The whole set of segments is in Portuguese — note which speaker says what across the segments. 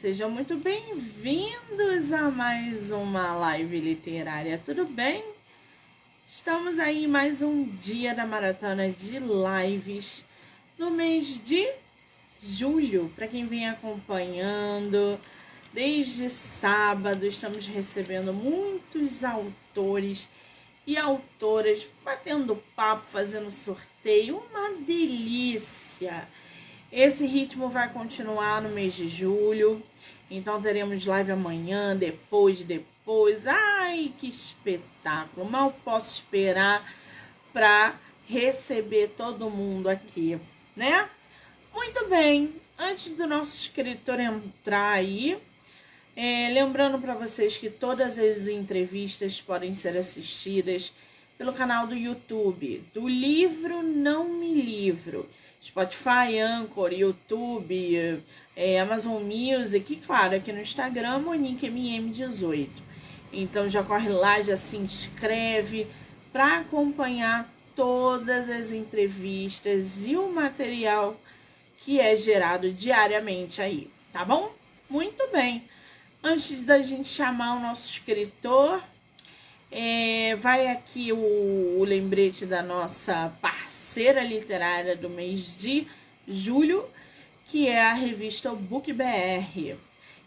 Speaker 1: Sejam muito bem-vindos a mais uma live literária, tudo bem? Estamos aí mais um dia da maratona de lives no mês de julho. Para quem vem acompanhando, desde sábado estamos recebendo muitos autores e autoras batendo papo, fazendo sorteio, uma delícia. Esse ritmo vai continuar no mês de julho. Então teremos live amanhã, depois, depois. Ai, que espetáculo! Mal posso esperar para receber todo mundo aqui, né? Muito bem. Antes do nosso escritor entrar aí, é, lembrando para vocês que todas as entrevistas podem ser assistidas pelo canal do YouTube do livro Não Me Livro. Spotify, Anchor, YouTube, é, Amazon Music e, claro, aqui no Instagram, MoniqueMM18. Então já corre lá, já se inscreve para acompanhar todas as entrevistas e o material que é gerado diariamente aí, tá bom? Muito bem. Antes da gente chamar o nosso escritor, é, vai aqui o, o lembrete da nossa parceira literária do mês de julho, que é a revista Book BR,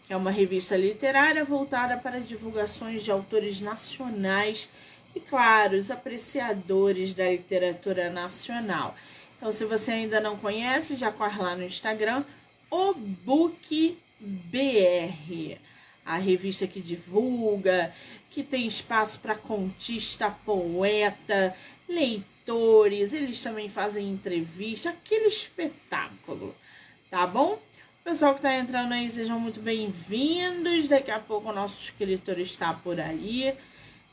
Speaker 1: que é uma revista literária voltada para divulgações de autores nacionais e, claro, os apreciadores da literatura nacional. Então, se você ainda não conhece, já corre lá no Instagram, o Book BR, a revista que divulga que tem espaço para contista, poeta, leitores, eles também fazem entrevista, aquele espetáculo, tá bom? Pessoal que está entrando aí, sejam muito bem-vindos. Daqui a pouco o nosso escritor está por aí.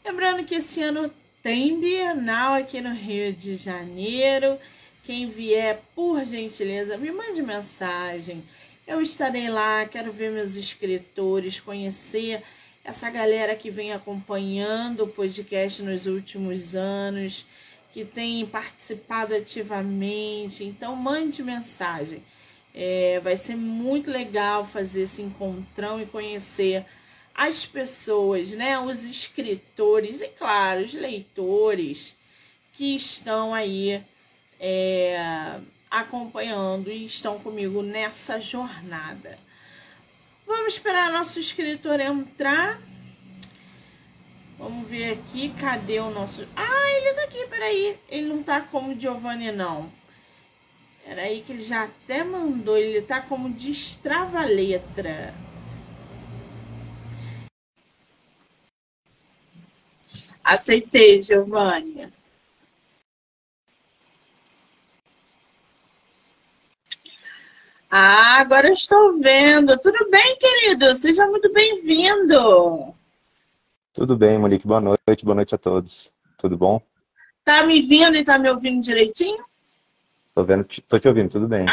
Speaker 1: Lembrando que esse ano tem Bienal aqui no Rio de Janeiro. Quem vier, por gentileza, me mande mensagem. Eu estarei lá, quero ver meus escritores, conhecer essa galera que vem acompanhando o podcast nos últimos anos, que tem participado ativamente. Então, mande mensagem. É, vai ser muito legal fazer esse encontrão e conhecer as pessoas, né? Os escritores e, claro, os leitores que estão aí é, acompanhando e estão comigo nessa jornada. Vamos esperar nosso escritor entrar. Vamos ver aqui, cadê o nosso... Ah, ele tá aqui, peraí. Ele não tá como Giovanni, não. Peraí que ele já até mandou, ele tá como destrava-letra. Aceitei, Giovanni. Ah, agora eu estou vendo. Tudo bem, querido? Seja muito bem-vindo.
Speaker 2: Tudo bem, Monique. Boa noite. Boa noite a todos. Tudo bom?
Speaker 1: Tá me vendo e tá me ouvindo direitinho?
Speaker 2: Tô vendo, tô te ouvindo, tudo bem.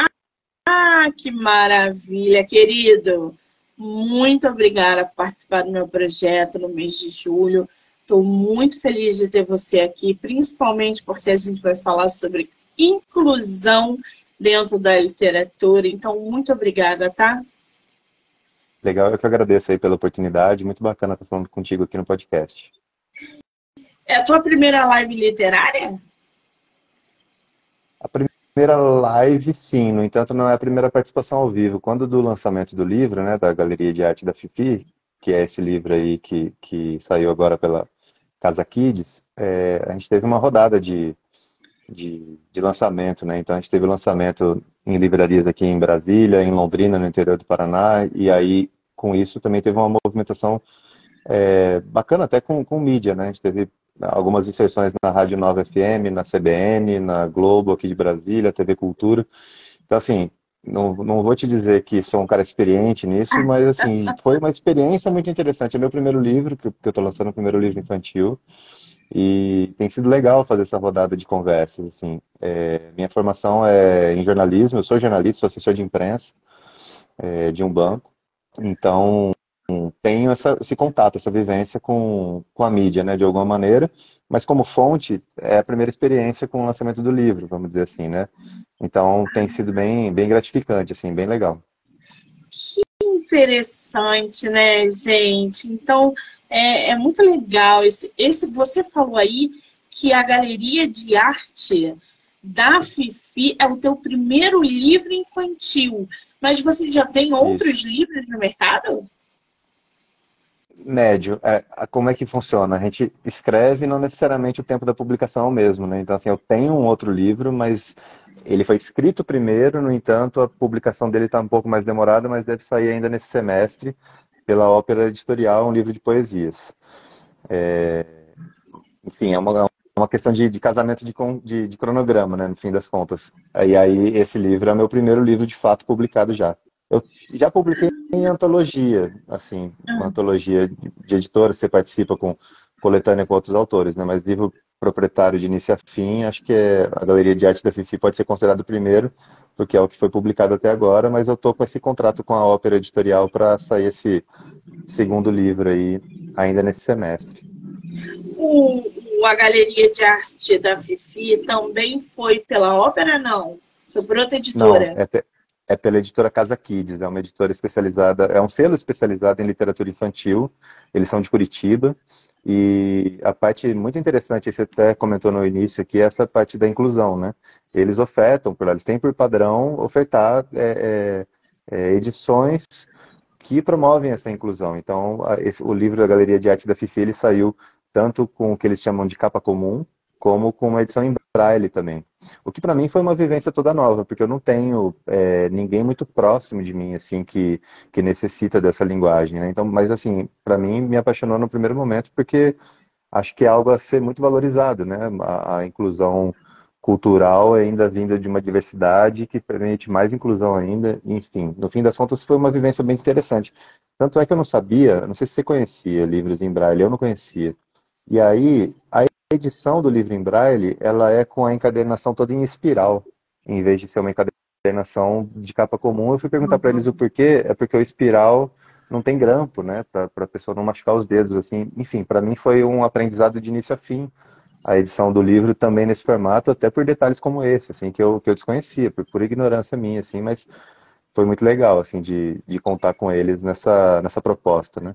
Speaker 1: Ah, que maravilha, querido. Muito obrigada por participar do meu projeto no mês de julho. Estou muito feliz de ter você aqui, principalmente porque a gente vai falar sobre inclusão dentro da literatura. Então, muito obrigada, tá?
Speaker 2: Legal, eu que agradeço aí pela oportunidade. Muito bacana estar falando contigo aqui no podcast.
Speaker 1: É a tua primeira live literária?
Speaker 2: A primeira live, sim. No entanto, não é a primeira participação ao vivo. Quando do lançamento do livro, né, da Galeria de Arte da Fifi, que é esse livro aí que, que saiu agora pela Casa Kids, é, a gente teve uma rodada de de, de lançamento, né? Então a gente teve lançamento em livrarias aqui em Brasília, em Londrina, no interior do Paraná, e aí com isso também teve uma movimentação é, bacana até com, com mídia, né? A gente teve algumas inserções na Rádio Nova FM, na CBN, na Globo aqui de Brasília, TV Cultura. Então, assim, não, não vou te dizer que sou um cara experiente nisso, mas, assim, foi uma experiência muito interessante. É meu primeiro livro, que eu estou lançando o primeiro livro infantil. E tem sido legal fazer essa rodada de conversas, assim. É, minha formação é em jornalismo, eu sou jornalista, sou assessor de imprensa é, de um banco. Então, tenho essa, esse contato, essa vivência com, com a mídia, né, de alguma maneira, mas como fonte, é a primeira experiência com o lançamento do livro, vamos dizer assim, né? Então, tem sido bem, bem gratificante, assim, bem legal.
Speaker 1: Que interessante, né, gente? Então, é, é muito legal. Esse, esse, você falou aí que a galeria de arte da Fifi é o teu primeiro livro infantil. Mas você já tem outros Isso. livros no mercado?
Speaker 2: Médio. É, como é que funciona? A gente escreve não necessariamente o tempo da publicação é o mesmo, né? Então, assim, eu tenho um outro livro, mas ele foi escrito primeiro, no entanto, a publicação dele está um pouco mais demorada, mas deve sair ainda nesse semestre pela Ópera Editorial, um livro de poesias. É... Enfim, é uma, uma questão de, de casamento de, de, de, cronograma, né, no fim das contas. E aí, esse livro é meu primeiro livro, de fato, publicado já. Eu já publiquei em antologia, assim, uma ah. antologia de editora, você participa com coletânea com outros autores, né, mas livro proprietário de início a fim, acho que é, a Galeria de Arte da Fifi pode ser considerado o primeiro, porque é o que foi publicado até agora, mas eu estou com esse contrato com a Ópera Editorial para sair esse segundo livro aí, ainda nesse semestre.
Speaker 1: O, a Galeria de Arte da Fifi também foi pela Ópera, não? Foi por outra editora?
Speaker 2: Não, é, é pela editora Casa Kids, é uma editora especializada, é um selo especializado em literatura infantil, eles são de Curitiba, e a parte muito interessante, você até comentou no início aqui, é essa parte da inclusão, né? Eles ofertam, eles têm por padrão ofertar é, é, é, edições que promovem essa inclusão. Então, esse, o livro da Galeria de Arte da Fifi, ele saiu tanto com o que eles chamam de capa comum, como com uma edição em braille também. O que para mim foi uma vivência toda nova, porque eu não tenho é, ninguém muito próximo de mim assim que, que necessita dessa linguagem. Né? Então, mas assim, para mim me apaixonou no primeiro momento porque acho que é algo a ser muito valorizado, né? A, a inclusão cultural ainda vinda de uma diversidade que permite mais inclusão ainda. Enfim, no fim das contas foi uma vivência bem interessante. Tanto é que eu não sabia, não sei se você conhecia livros em braille, eu não conhecia. E aí, a edição do livro em braille, ela é com a encadernação toda em espiral, em vez de ser uma encadernação de capa comum. Eu fui perguntar uhum. para eles o porquê, é porque o espiral não tem grampo, né, para a pessoa não machucar os dedos, assim. Enfim, para mim foi um aprendizado de início a fim a edição do livro também nesse formato, até por detalhes como esse, assim, que eu, que eu desconhecia, por, por ignorância minha, assim, mas foi muito legal, assim, de, de contar com eles nessa, nessa proposta, né.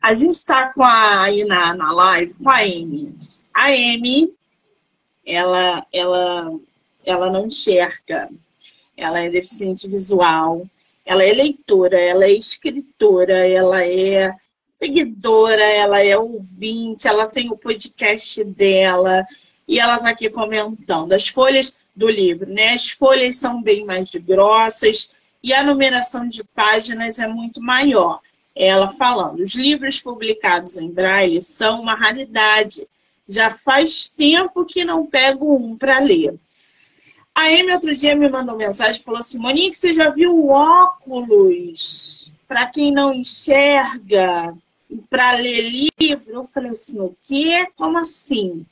Speaker 1: A gente está com a, aí na, na live com a Amy. A Amy, ela, ela, ela não enxerga, ela é deficiente visual, ela é leitora, ela é escritora, ela é seguidora, ela é ouvinte, ela tem o podcast dela. E ela está aqui comentando. As folhas do livro, né? As folhas são bem mais grossas e a numeração de páginas é muito maior. Ela falando, os livros publicados em braille são uma raridade já faz tempo que não pego um para ler. A Amy outro dia me mandou mensagem falou assim: Monique, você já viu óculos para quem não enxerga para ler livro? Eu falei assim: o quê? Como assim?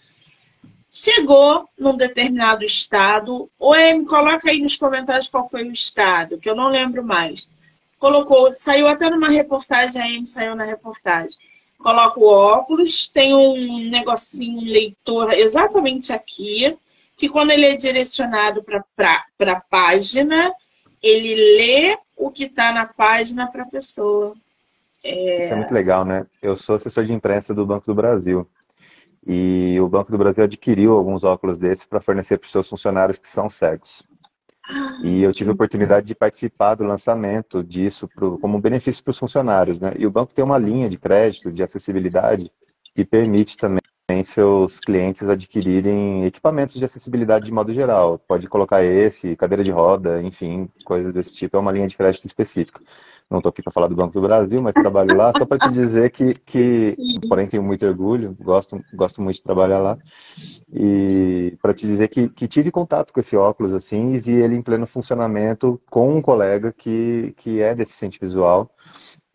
Speaker 1: Chegou num determinado estado, ou Amy, coloca aí nos comentários qual foi o estado, que eu não lembro mais. Colocou, saiu até numa reportagem, a Amy saiu na reportagem coloco o óculos, tem um negocinho, um leitor exatamente aqui, que quando ele é direcionado para a página, ele lê o que está na página para a pessoa.
Speaker 2: É... Isso é muito legal, né? Eu sou assessor de imprensa do Banco do Brasil. E o Banco do Brasil adquiriu alguns óculos desses para fornecer para os seus funcionários que são cegos. E eu tive a oportunidade de participar do lançamento disso pro, como benefício para os funcionários. Né? E o banco tem uma linha de crédito de acessibilidade que permite também seus clientes adquirirem equipamentos de acessibilidade de modo geral. Pode colocar esse, cadeira de roda, enfim, coisas desse tipo. É uma linha de crédito específica não estou aqui para falar do Banco do Brasil, mas trabalho lá, só para te dizer que, que porém tenho muito orgulho, gosto, gosto muito de trabalhar lá, e para te dizer que, que tive contato com esse óculos assim e vi ele em pleno funcionamento com um colega que, que é deficiente visual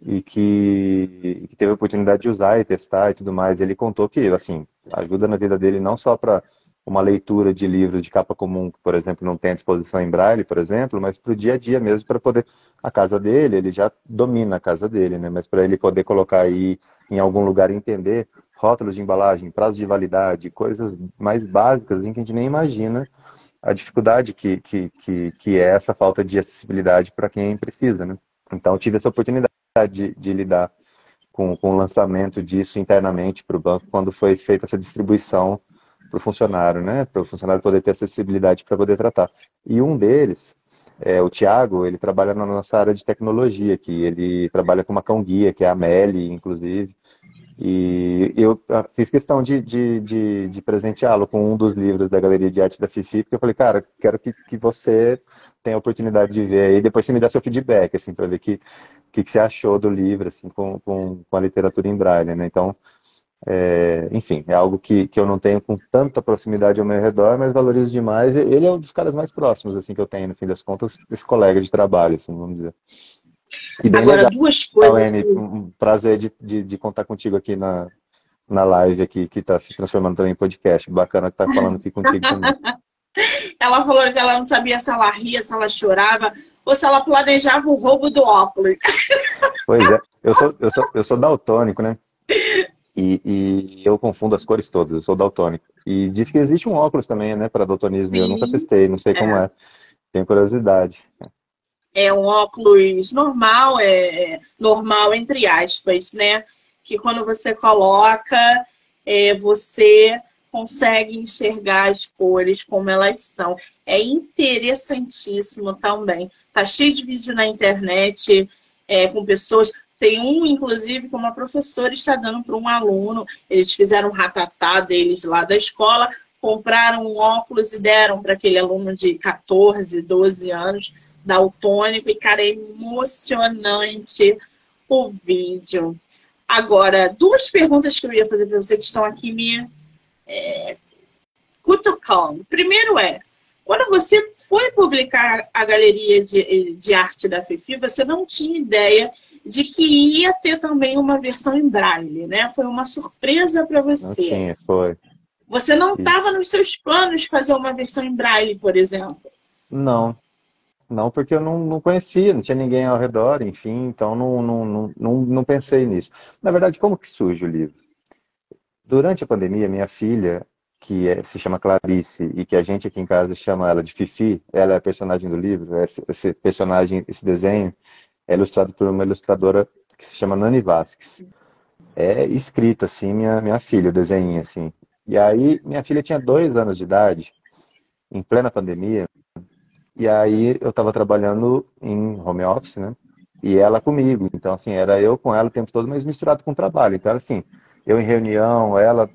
Speaker 2: e que, que teve a oportunidade de usar e testar e tudo mais. Ele contou que, assim, ajuda na vida dele não só para uma leitura de livros de capa comum, que, por exemplo, não tem à disposição em braille, por exemplo, mas para o dia a dia mesmo, para poder. A casa dele, ele já domina a casa dele, né? Mas para ele poder colocar aí em algum lugar e entender rótulos de embalagem, prazo de validade, coisas mais básicas em que a gente nem imagina a dificuldade que, que, que, que é essa falta de acessibilidade para quem precisa, né? Então, tive essa oportunidade de, de lidar com, com o lançamento disso internamente para o banco, quando foi feita essa distribuição para o funcionário, né? Para o funcionário poder ter acessibilidade para poder tratar. E um deles, é, o Tiago, ele trabalha na nossa área de tecnologia aqui. Ele trabalha com uma cão guia, que é a Meli, inclusive. E eu ah, fiz questão de, de, de, de presenteá-lo com um dos livros da Galeria de Arte da Fifi, porque eu falei, cara, quero que, que você tenha a oportunidade de ver aí, depois você me dá seu feedback, assim, para ver o que, que, que você achou do livro, assim, com, com, com a literatura em braille, né? Então, é, enfim, é algo que, que eu não tenho com tanta proximidade ao meu redor, mas valorizo demais. Ele é um dos caras mais próximos, assim, que eu tenho, no fim das contas, esse colega de trabalho, assim, vamos dizer.
Speaker 1: Agora, legal, duas coisas.
Speaker 2: Lene, um prazer de, de, de, contar contigo aqui na, na live aqui, que está se transformando também em podcast. Bacana estar tá falando aqui contigo também.
Speaker 1: Ela falou que ela não sabia se ela ria, se ela chorava, ou se ela planejava o roubo do óculos.
Speaker 2: Pois é, eu sou, eu sou, eu sou daltônico, né? E, e eu confundo as cores todas, eu sou daltônico. E diz que existe um óculos também, né, para daltonismo. Sim, eu nunca testei, não sei é. como é. Tenho curiosidade
Speaker 1: é um óculos normal, é, é normal entre aspas, né? Que quando você coloca, é, você consegue enxergar as cores como elas são. É interessantíssimo também. Tá cheio de vídeo na internet é, com pessoas. Tem um, inclusive, que uma professora está dando para um aluno. Eles fizeram um ratatá deles lá da escola, compraram um óculos e deram para aquele aluno de 14, 12 anos daltônico e, cara, é emocionante o vídeo. Agora, duas perguntas que eu ia fazer para você que estão aqui me é, cutucando. Primeiro é, quando você foi publicar a galeria de, de arte da Fifi, você não tinha ideia de que ia ter também uma versão em braille, né? Foi uma surpresa para você. Não
Speaker 2: tinha, foi.
Speaker 1: Você não estava nos seus planos fazer uma versão em braille, por exemplo?
Speaker 2: Não, não, porque eu não, não conhecia, não tinha ninguém ao redor, enfim, então não, não, não, não, não pensei nisso. Na verdade, como que surge o livro? Durante a pandemia, minha filha, que é, se chama Clarice e que a gente aqui em casa chama ela de Fifi, ela é a personagem do livro, esse, esse personagem, esse desenho é ilustrado por uma ilustradora que se chama Nani Vasques. É escrita, assim, minha, minha filha, o desenho, assim. E aí, minha filha tinha dois anos de idade, em plena pandemia, e aí eu estava trabalhando em home office, né? E ela comigo. Então, assim, era eu com ela o tempo todo, mas misturado com o trabalho. Então, assim, eu em reunião, ela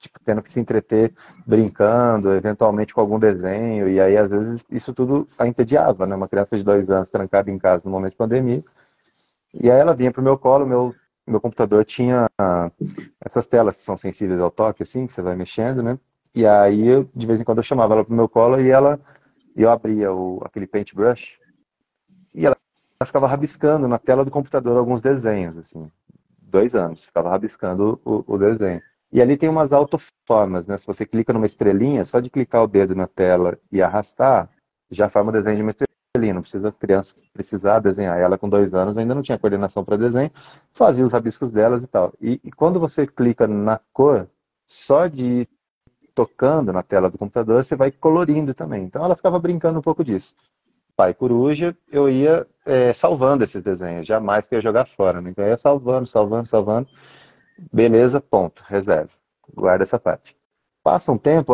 Speaker 2: tipo, tendo que se entreter brincando, eventualmente com algum desenho. E aí, às vezes, isso tudo a entediava, né? Uma criança de dois anos trancada em casa no momento de pandemia. E aí ela vinha pro meu colo, meu, meu computador tinha essas telas que são sensíveis ao toque, assim, que você vai mexendo, né? E aí, eu, de vez em quando, eu chamava ela pro meu colo e ela eu abria o, aquele paintbrush e ela, ela ficava rabiscando na tela do computador alguns desenhos, assim, dois anos, ficava rabiscando o, o desenho. E ali tem umas autoformas, né? Se você clica numa estrelinha, só de clicar o dedo na tela e arrastar, já forma o desenho de uma estrelinha. Não precisa a criança precisar desenhar. Ela com dois anos ainda não tinha coordenação para desenho, fazia os rabiscos delas e tal. E, e, quando você clica na cor, só de tocando na tela do computador, você vai colorindo também. Então ela ficava brincando um pouco disso. Pai Coruja, eu ia é, salvando esses desenhos, jamais que ia jogar fora. Né? Então eu ia salvando, salvando, salvando. Beleza, ponto, reserva. Guarda essa parte. Passa um tempo,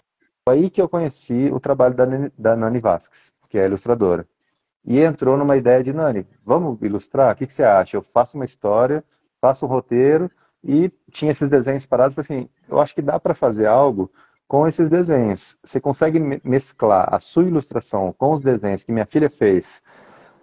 Speaker 2: aí que eu conheci o trabalho da, da Nani Vasques, que é ilustradora. E entrou numa ideia de, Nani, vamos ilustrar? O que, que você acha? Eu faço uma história, faço um roteiro, e tinha esses desenhos parados, assim, eu acho que dá para fazer algo com esses desenhos. Você consegue mesclar a sua ilustração com os desenhos que minha filha fez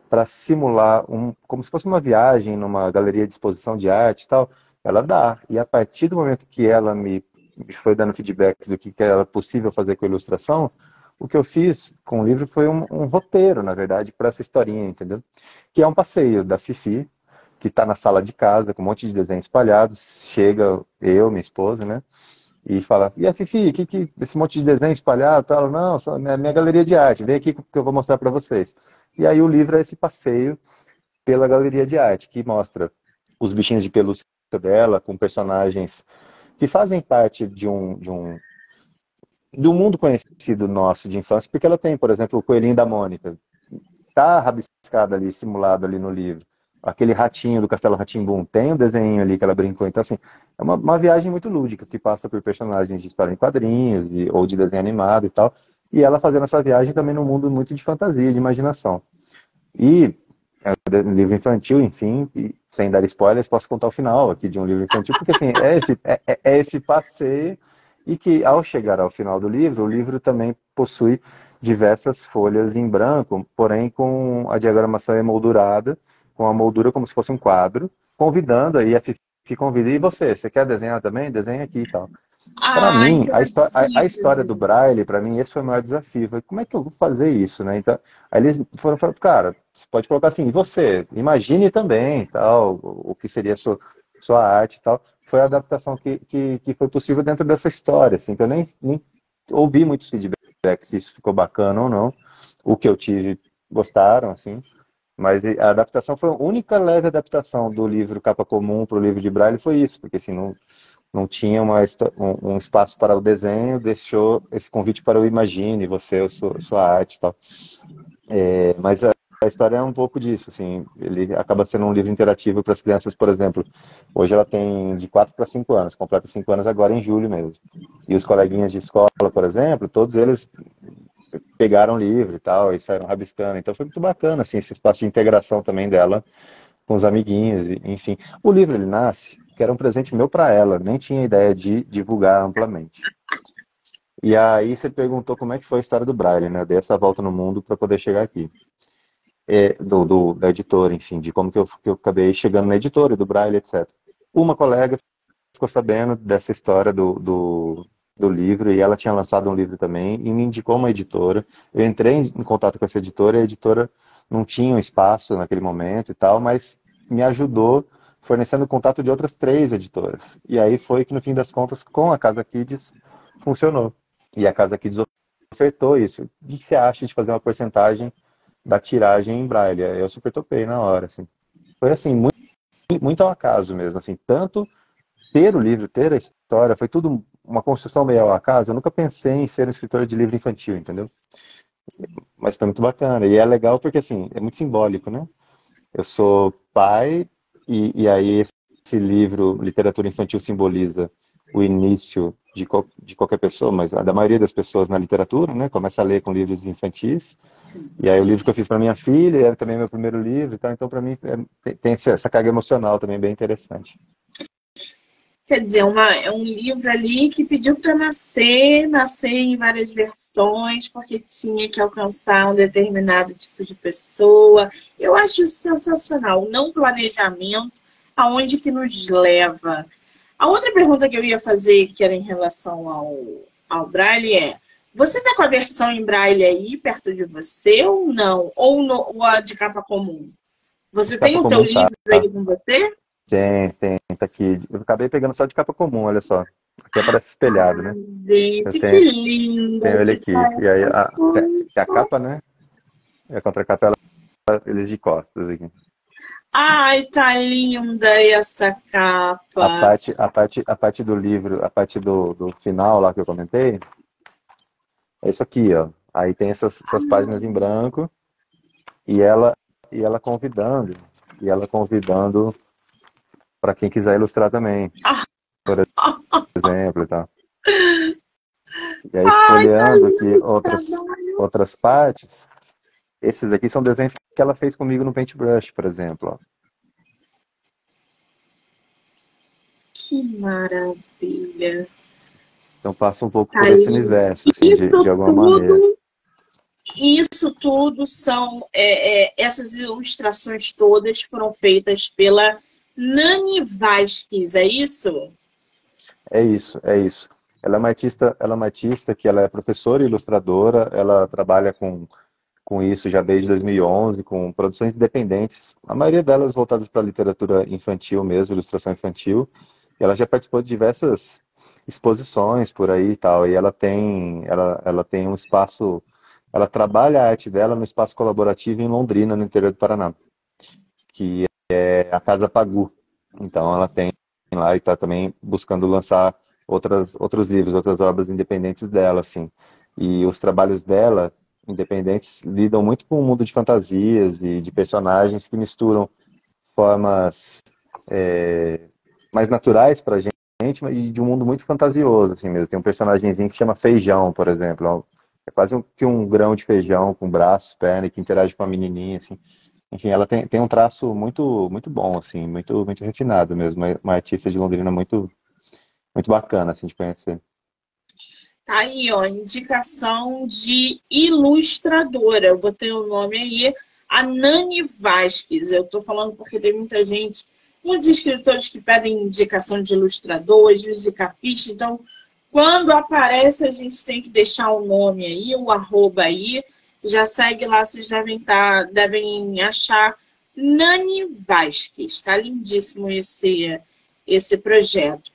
Speaker 2: para simular um, como se fosse uma viagem numa galeria de exposição de arte e tal, ela dá. E a partir do momento que ela me, me foi dando feedback do que, que era possível fazer com a ilustração, o que eu fiz com o livro foi um, um roteiro, na verdade, para essa historinha, entendeu? Que é um passeio da Fifi, que está na sala de casa, com um monte de desenhos espalhados. Chega eu, minha esposa, né? e fala, e a Fifi, que, que esse monte de desenho espalhado, tal, não, só minha, minha galeria de arte, vem aqui que eu vou mostrar para vocês. E aí o livro é esse passeio pela galeria de arte, que mostra os bichinhos de pelúcia dela, com personagens que fazem parte de um, de um do mundo conhecido nosso de infância, porque ela tem, por exemplo, o coelhinho da Mônica, tá rabiscado ali, simulado ali no livro. aquele ratinho do Castelo Ratimbum, tem um desenho ali que ela brincou. Então, assim, é uma, uma viagem muito lúdica, que passa por personagens de história em quadrinhos, de, ou de desenho animado e tal. E ela fazendo essa viagem também num mundo muito de fantasia, de imaginação. E é um livro infantil, enfim, e, sem dar spoilers, posso contar o final aqui de um livro infantil, porque assim, é esse, é, é, é esse passeio e que ao chegar ao final do livro, o livro também possui diversas folhas em branco, porém com a diagramação emoldurada, com a moldura como se fosse um quadro, convidando aí a Fifi convida, e você, você quer desenhar também? Desenha aqui e tal. Para mim, a, a, a, história do Braille, para mim, esse foi o maior desafio. Falei, como é que eu vou fazer isso, né? Então, aí eles foram falar, cara, você pode colocar assim, você, imagine também, tal, o que seria a sua, sua arte e tal. Foi a adaptação que, que, que foi possível dentro dessa história, assim, que eu nem, nem ouvi muitos feedbacks se isso ficou bacana ou não. O que eu tive, gostaram, assim. Mas a adaptação foi a única leve adaptação do livro Capa Comum para o livro de Braille, foi isso, porque assim, não, não tinha uma, um, um, espaço para o desenho, deixou esse convite para o Imagine, você, sua, sua arte e tal. É, mas a, a, história é um pouco disso, assim, ele acaba sendo um livro interativo para as crianças, por exemplo. Hoje ela tem de 4 para 5 anos, completa 5 anos agora em julho mesmo. E os coleguinhas de escola, por exemplo, todos eles pegaram o livro e tal, e saíram rabiscando. Então foi muito bacana, assim, esse espaço de integração também dela com os amiguinhos, enfim. O livro, ele nasce que era um presente meu para ela, nem tinha ideia de divulgar amplamente. E aí você perguntou como é que foi a história do Braille, né? Dei essa volta no mundo para poder chegar aqui. É, do, do, da editora, enfim, de como que eu, que eu acabei chegando na editora, do Braille, etc. Uma colega ficou sabendo dessa história do, do, do livro e ela tinha lançado um livro também e me indicou uma editora. Eu entrei em contato com essa editora e a editora não tinha um espaço naquele momento e tal, mas me ajudou fornecendo contato de outras três editoras. E aí foi que, no fim das contas, com a Casa Kids, funcionou. E a Casa Kids ofertou isso. O que você acha de fazer uma porcentagem da tiragem em braille? Eu super topei na hora, assim. Foi assim, muito, muito ao acaso mesmo, assim. Tanto ter o livro, ter a história, foi tudo uma construção meio ao acaso. Eu nunca pensei em ser um escritor de livro infantil, entendeu? Mas foi muito bacana. E é legal porque, assim, é muito simbólico, né? Eu sou pai e, e aí esse, livro, Literatura Infantil, simboliza o início de, de qualquer pessoa, mas da maioria das pessoas na literatura, né? Começa a ler com livros infantis. E aí o livro que eu fiz para minha filha era também meu primeiro livro, tá? então para mim é, tem essa carga emocional também bem interessante.
Speaker 1: Quer dizer, uma, é um livro ali que pediu para nascer, nascer em várias versões, porque tinha que alcançar um determinado tipo de pessoa. Eu acho isso sensacional. Não planejamento, aonde que nos leva. A outra pergunta que eu ia fazer, que era em relação ao, ao Braille, é: você está com a versão em Braille aí perto de você ou não? Ou, no, ou a de capa comum? Você tem o teu tá, livro tá. aí com você?
Speaker 2: Tem, tem, tá aqui. Eu acabei pegando só de capa comum, olha só. Aqui aparece espelhado, né?
Speaker 1: Gente, tenho, que lindo!
Speaker 2: Tenho ele aqui. E aí, a, que a capa, né? E a contracapa, ela, eles de costas aqui.
Speaker 1: Ai, tá linda essa capa.
Speaker 2: A parte, a parte, a parte do livro, a parte do, do final lá que eu comentei, é isso aqui, ó. Aí tem essas, essas páginas em branco e ela, e ela convidando, e ela convidando para quem quiser ilustrar também. Por exemplo, tá? E aí, folheando aqui outras, outras partes, esses aqui são desenhos que ela fez comigo no Paintbrush, por exemplo. Ó.
Speaker 1: Que maravilha!
Speaker 2: Então passa um pouco por esse universo, assim, de, de, alguma tudo, maneira.
Speaker 1: Isso tudo são, é, é, essas ilustrações todas foram feitas pela Nani Vasquez, é isso?
Speaker 2: É isso, é isso. Ela é uma artista, ela é uma artista que ela é professora e ilustradora, ela trabalha com, com isso já desde 2011, com produções independentes, a maioria delas voltadas para a literatura infantil mesmo, ilustração infantil. Ela já participou de diversas exposições por aí e tal, e ela tem, ela, ela tem um espaço, ela trabalha a arte dela no espaço colaborativo em Londrina, no interior do Paraná, que é a Casa Pagu. Então ela tem lá e está também buscando lançar outras, outros livros, outras obras independentes dela, assim. E os trabalhos dela, independentes, lidam muito com o um mundo de fantasias e de personagens que misturam formas é, mais naturais para a gente, mas de um mundo muito fantasioso, assim mesmo. Tem um personagemzinho que chama Feijão, por exemplo. É quase um, que um grão de feijão com braços, perna, que interage com a menininha, assim. Enfim, ela tem, tem um traço muito muito bom, assim, muito muito refinado mesmo. Uma artista de Londrina muito muito bacana, assim, de conhecer.
Speaker 1: Tá aí, ó, indicação de ilustradora. Eu botei o nome aí, a Nani Vasques. Eu tô falando porque tem muita gente, muitos escritores que pedem indicação de ilustrador, às vezes de capista. Então, quando aparece, a gente tem que deixar o nome aí, o arroba aí. Já segue lá, vocês devem, tá, devem achar Nani Vasques. Tá lindíssimo esse, esse projeto.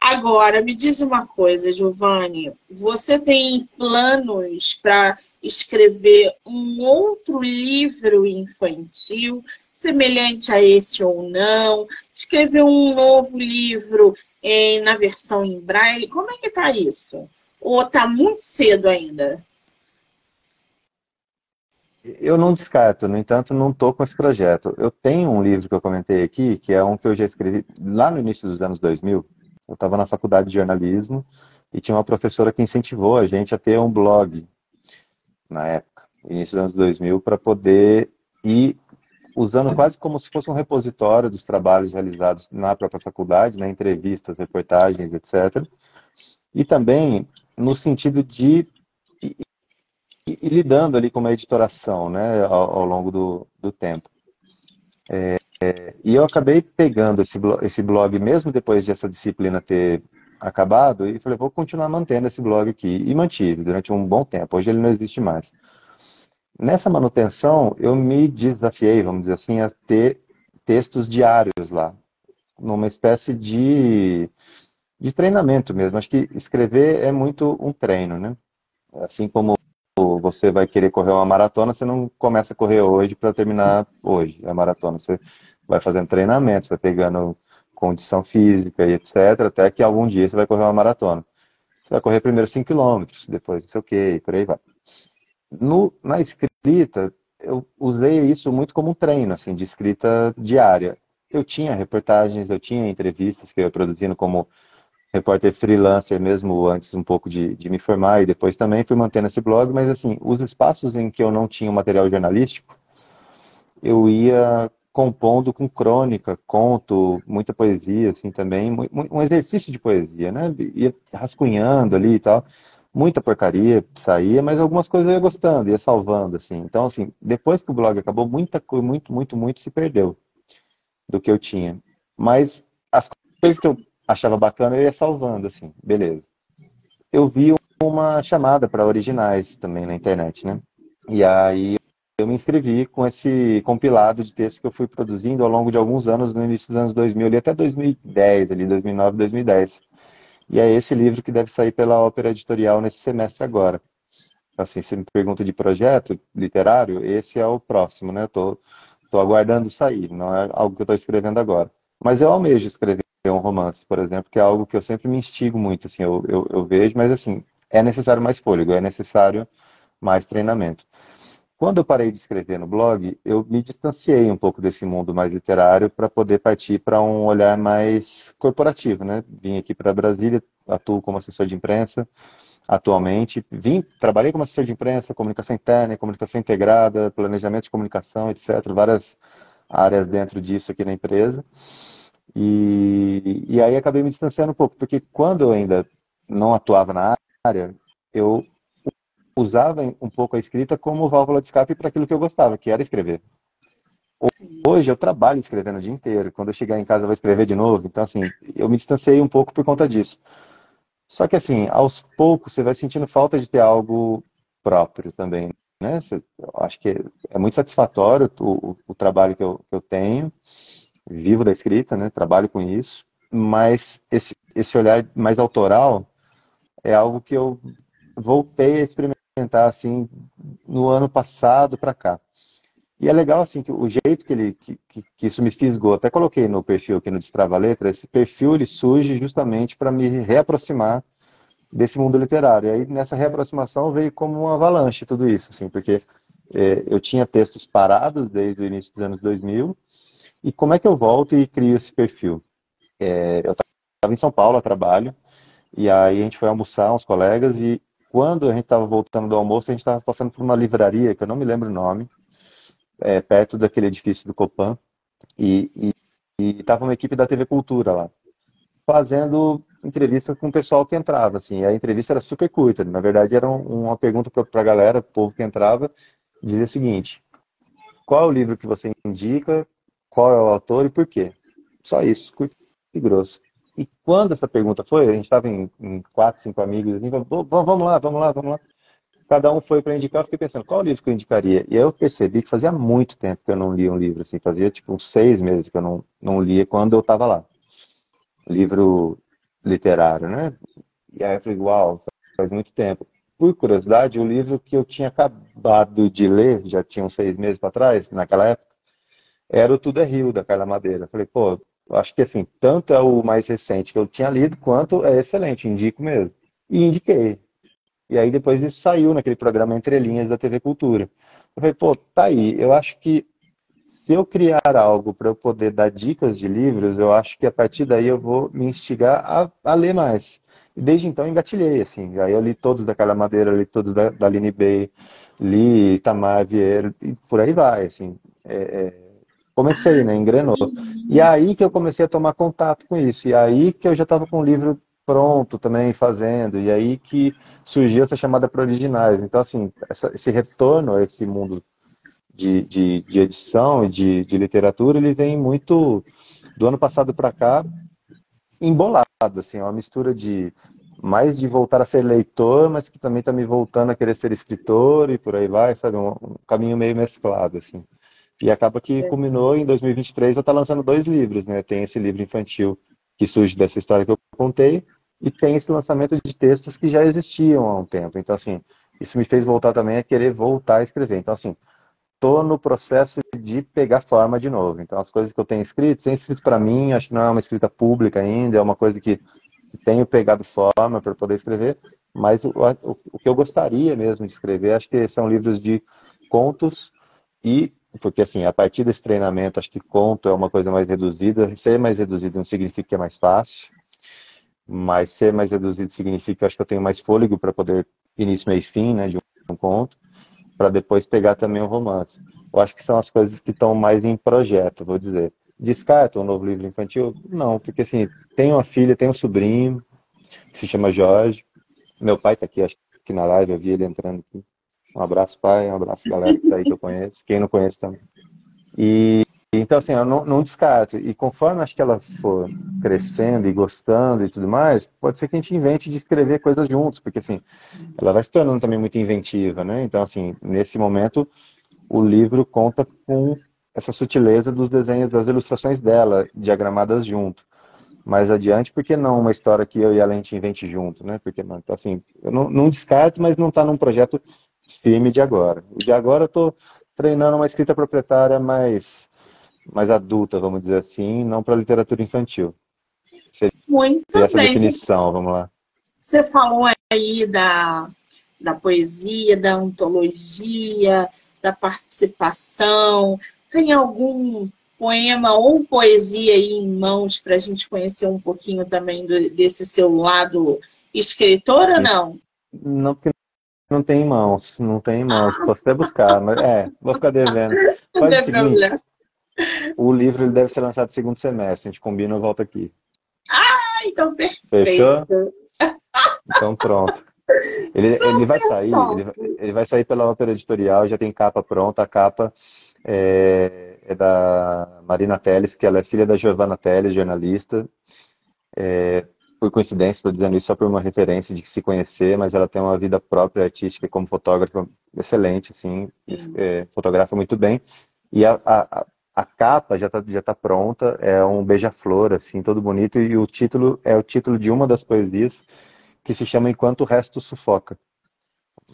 Speaker 1: Agora, me diz uma coisa, Giovanni. Você tem planos para escrever um outro livro infantil, semelhante a esse ou não? Escrever um novo livro eh, na versão em braille? Como é que está isso? Ou está muito cedo ainda?
Speaker 2: Eu não descarto, no entanto, não estou com esse projeto. Eu tenho um livro que eu comentei aqui, que é um que eu já escrevi lá no início dos anos 2000, eu estava na faculdade de jornalismo e tinha uma professora que incentivou a gente a ter um blog na época, início dos anos 2000, para poder ir usando quase como se fosse um repositório dos trabalhos realizados na própria faculdade, né, entrevistas, reportagens, etc. E também no sentido de ir lidando ali com uma editoração né, ao, ao longo do, do tempo. É, é, e eu acabei pegando esse blog, esse blog, mesmo depois de essa disciplina ter acabado, e falei, vou continuar mantendo esse blog aqui. E mantive durante um bom tempo. Hoje ele não existe mais. Nessa manutenção, eu me desafiei, vamos dizer assim, a ter textos diários lá, numa espécie de, de treinamento mesmo. Acho que escrever é muito um treino, né? Assim como você vai querer correr uma maratona, você não começa a correr hoje para terminar hoje a maratona. Você vai fazendo treinamento, vai pegando condição física e etc, até que algum dia você vai correr uma maratona. Você vai correr primeiro 5 km, depois não sei o que, e por aí vai. No, na escrita, eu usei isso muito como um treino, assim, de escrita diária. Eu tinha reportagens, eu tinha entrevistas que eu ia produzindo como repórter freelancer mesmo antes um pouco de, de me formar e depois também fui mantendo esse blog, mas assim, os espaços em que eu não tinha material jornalístico, eu ia compondo com crônica, conto, muita poesia, assim, também, um exercício de poesia, né? Ia rascunhando ali e tal, muita porcaria saía, mas algumas coisas eu ia gostando, ia salvando, assim. Então, assim, depois que o blog acabou, muita muito, muito, muito se perdeu do que eu tinha. Mas as coisas que eu achava bacana, eu ia salvando, assim, beleza. Eu vi uma chamada para originais também na internet, né? E aí eu me inscrevi com esse compilado de textos que eu fui produzindo ao longo de alguns anos, no início dos anos 2000, ali até 2010, ali 2009, 2010. E é esse livro que deve sair pela Ópera Editorial nesse semestre agora. Assim, se me pergunta de projeto literário, esse é o próximo, né? Tô aguardando sair, não é algo que eu estou escrevendo agora. Mas eu almejo escrever um romance, por exemplo, que é algo que eu sempre me instigo muito, assim, eu, eu, eu vejo, mas assim, é necessário mais fôlego, é necessário mais treinamento. Quando eu parei de escrever no blog, eu me distanciei um pouco desse mundo mais literário para poder partir para um olhar mais corporativo, né? Vim aqui para Brasília, atuo como assessor de imprensa atualmente. Vim, trabalhei como assessor de imprensa, comunicação interna, comunicação integrada, planejamento de comunicação, etc. Várias áreas dentro disso aqui na empresa. E, e aí acabei me distanciando um pouco, porque quando eu ainda não atuava na área, eu usava um pouco a escrita como válvula de escape para aquilo que eu gostava, que era escrever. Hoje eu trabalho escrevendo o dia inteiro. Quando eu chegar em casa eu vou escrever de novo. Então, assim, eu me distanciei um pouco por conta disso. Só que, assim, aos poucos você vai sentindo falta de ter algo próprio também. Né? Eu acho que é muito satisfatório o, o, o trabalho que eu, que eu tenho. Vivo da escrita, né? Trabalho com isso. Mas esse, esse olhar mais autoral é algo que eu voltei a experimentar assim no ano passado para cá. E é legal assim que o jeito que ele que, que, que, isso me fisgou, até coloquei no perfil aqui no Destrava Letra, esse perfil ele surge justamente para me reaproximar desse mundo literário. E aí nessa reaproximação veio como uma avalanche tudo isso, assim, porque é, eu tinha textos parados desde o início dos anos 2000 E como é que eu volto e crio esse perfil? É, eu estava em São Paulo a trabalho, e aí a gente foi almoçar, uns colegas, e quando a gente estava voltando do almoço, a gente estava passando por uma livraria, que eu não me lembro o nome, é, perto daquele edifício do Copan, e estava uma equipe da TV Cultura lá, fazendo entrevista com o pessoal que entrava, assim, a entrevista era super curta, na verdade era uma pergunta para a galera, o povo que entrava, dizia o seguinte, qual é o livro que você indica, qual é o autor e por quê? Só isso, curto e grosso. E quando essa pergunta foi, a gente estava em, em, quatro, cinco amigos, assim, vamos lá, vamos lá, vamos lá. Cada um foi para indicar, eu fiquei pensando, qual livro que eu indicaria? E aí eu percebi que fazia muito tempo que eu não lia um livro, assim, fazia tipo uns seis meses que eu não, não lia quando eu estava lá. Livro literário, né? E aí eu falei, uau, faz muito tempo. Por curiosidade, o livro que eu tinha acabado de ler, já tinha uns seis meses para trás, naquela época, era o Tudo é Rio, da Carla Madeira. Falei, pô, acho que assim, tanto é o mais recente que eu tinha lido, quanto é excelente, indico mesmo. E indiquei. E aí depois isso saiu naquele programa Entre Linhas da TV Cultura. Eu falei, pô, tá aí. Eu acho que se eu criar algo para eu poder dar dicas de livros, eu acho que a partir daí eu vou me instigar a, a ler mais. E desde então engatilhei, assim. Aí eu li todos da Carla Madeira, li todos da, da Aline Bey, li Itamar Vieira, e por aí vai, assim. É, é comecei, né? Engrenou. E aí que eu comecei a tomar contato com isso. E aí que eu já estava com o livro pronto também, fazendo. E aí que surgiu essa chamada para originais. Então, assim, essa, esse retorno a esse mundo de, de, de edição e de, de literatura, ele vem muito do ano passado para cá embolado, assim, é uma mistura de mais de voltar a ser leitor, mas que também está me voltando a querer ser escritor e por aí vai, sabe, um, um caminho meio mesclado, assim. E acaba que é. culminou em 2023 eu estar tá lançando dois livros, né? Tem esse livro infantil que surge dessa história que eu contei e tem esse lançamento de textos que já existiam há um tempo. Então, assim, isso me fez voltar também a querer voltar a escrever. Então, assim, tô no processo de pegar forma de novo. Então, as coisas que eu tenho escrito, tenho escrito para mim, acho que não é uma escrita pública ainda, é uma coisa que tenho pegado forma para poder escrever, mas o, o, o que eu gostaria mesmo de escrever, acho que são livros de contos e porque assim, a partir desse treinamento, acho que conto é uma coisa mais reduzida. Ser mais reduzido não significa que é mais fácil, mas ser mais reduzido significa que acho que eu tenho mais fôlego para poder início, meio e fim, né, de um conto, para depois pegar também um romance. Eu acho que são as coisas que estão mais em projeto, vou dizer. Descarto um novo livro infantil? Não, porque assim, tenho uma filha, tenho um sobrinho, que se chama Jorge. Meu pai está aqui, acho que na live, eu vi ele entrando aqui. Um abraço, pai, um abraço, galera que tá aí que eu conheço. Quem não conhece também. E então, assim, eu não, não, descarto. E conforme acho que ela for crescendo e gostando e tudo mais, pode ser que a gente invente de escrever coisas juntos, porque, assim, ela vai se tornando também muito inventiva, né? Então, assim, nesse momento, o livro conta com essa sutileza dos desenhos, das ilustrações dela, diagramadas junto. Mais adiante, por que não uma história que eu e a gente invente junto, né? Porque não? Então, assim, eu não, não descarto, mas não está num projeto firme de agora. O de agora eu estou treinando uma escrita proprietária mais, mais adulta, vamos dizer assim, não para literatura infantil.
Speaker 1: Seria Muito
Speaker 2: essa
Speaker 1: bem.
Speaker 2: definição, vamos lá.
Speaker 1: Você falou aí da, da poesia, da antologia, da participação. Tem algum poema ou poesia aí em mãos para a gente conhecer um pouquinho também do, desse seu lado escritor ou não?
Speaker 2: Não, porque não tem mãos, não tem mãos. Ah. Posso até buscar, mas é, vou ficar devendo. Faz o seguinte, o livro ele deve ser lançado no segundo semestre, a gente combina, eu volto aqui.
Speaker 1: Ah, então perfeito.
Speaker 2: Fechou? Então pronto. Ele, ele vai sair, ele, ele, vai sair pela Ópera Editorial, já tem capa pronta, a capa é, é da Marina Teles, que ela é filha da Giovanna Teles, jornalista. É, por coincidência, estou dizendo isso só por uma referência de se conhecer, mas ela tem uma vida própria artística como fotógrafa excelente, assim, é, fotografa muito bem. E a, a, a capa já está já tá pronta, é um beija-flor, assim, todo bonito, e o título é o título de uma das poesias que se chama Enquanto o Resto Sufoca.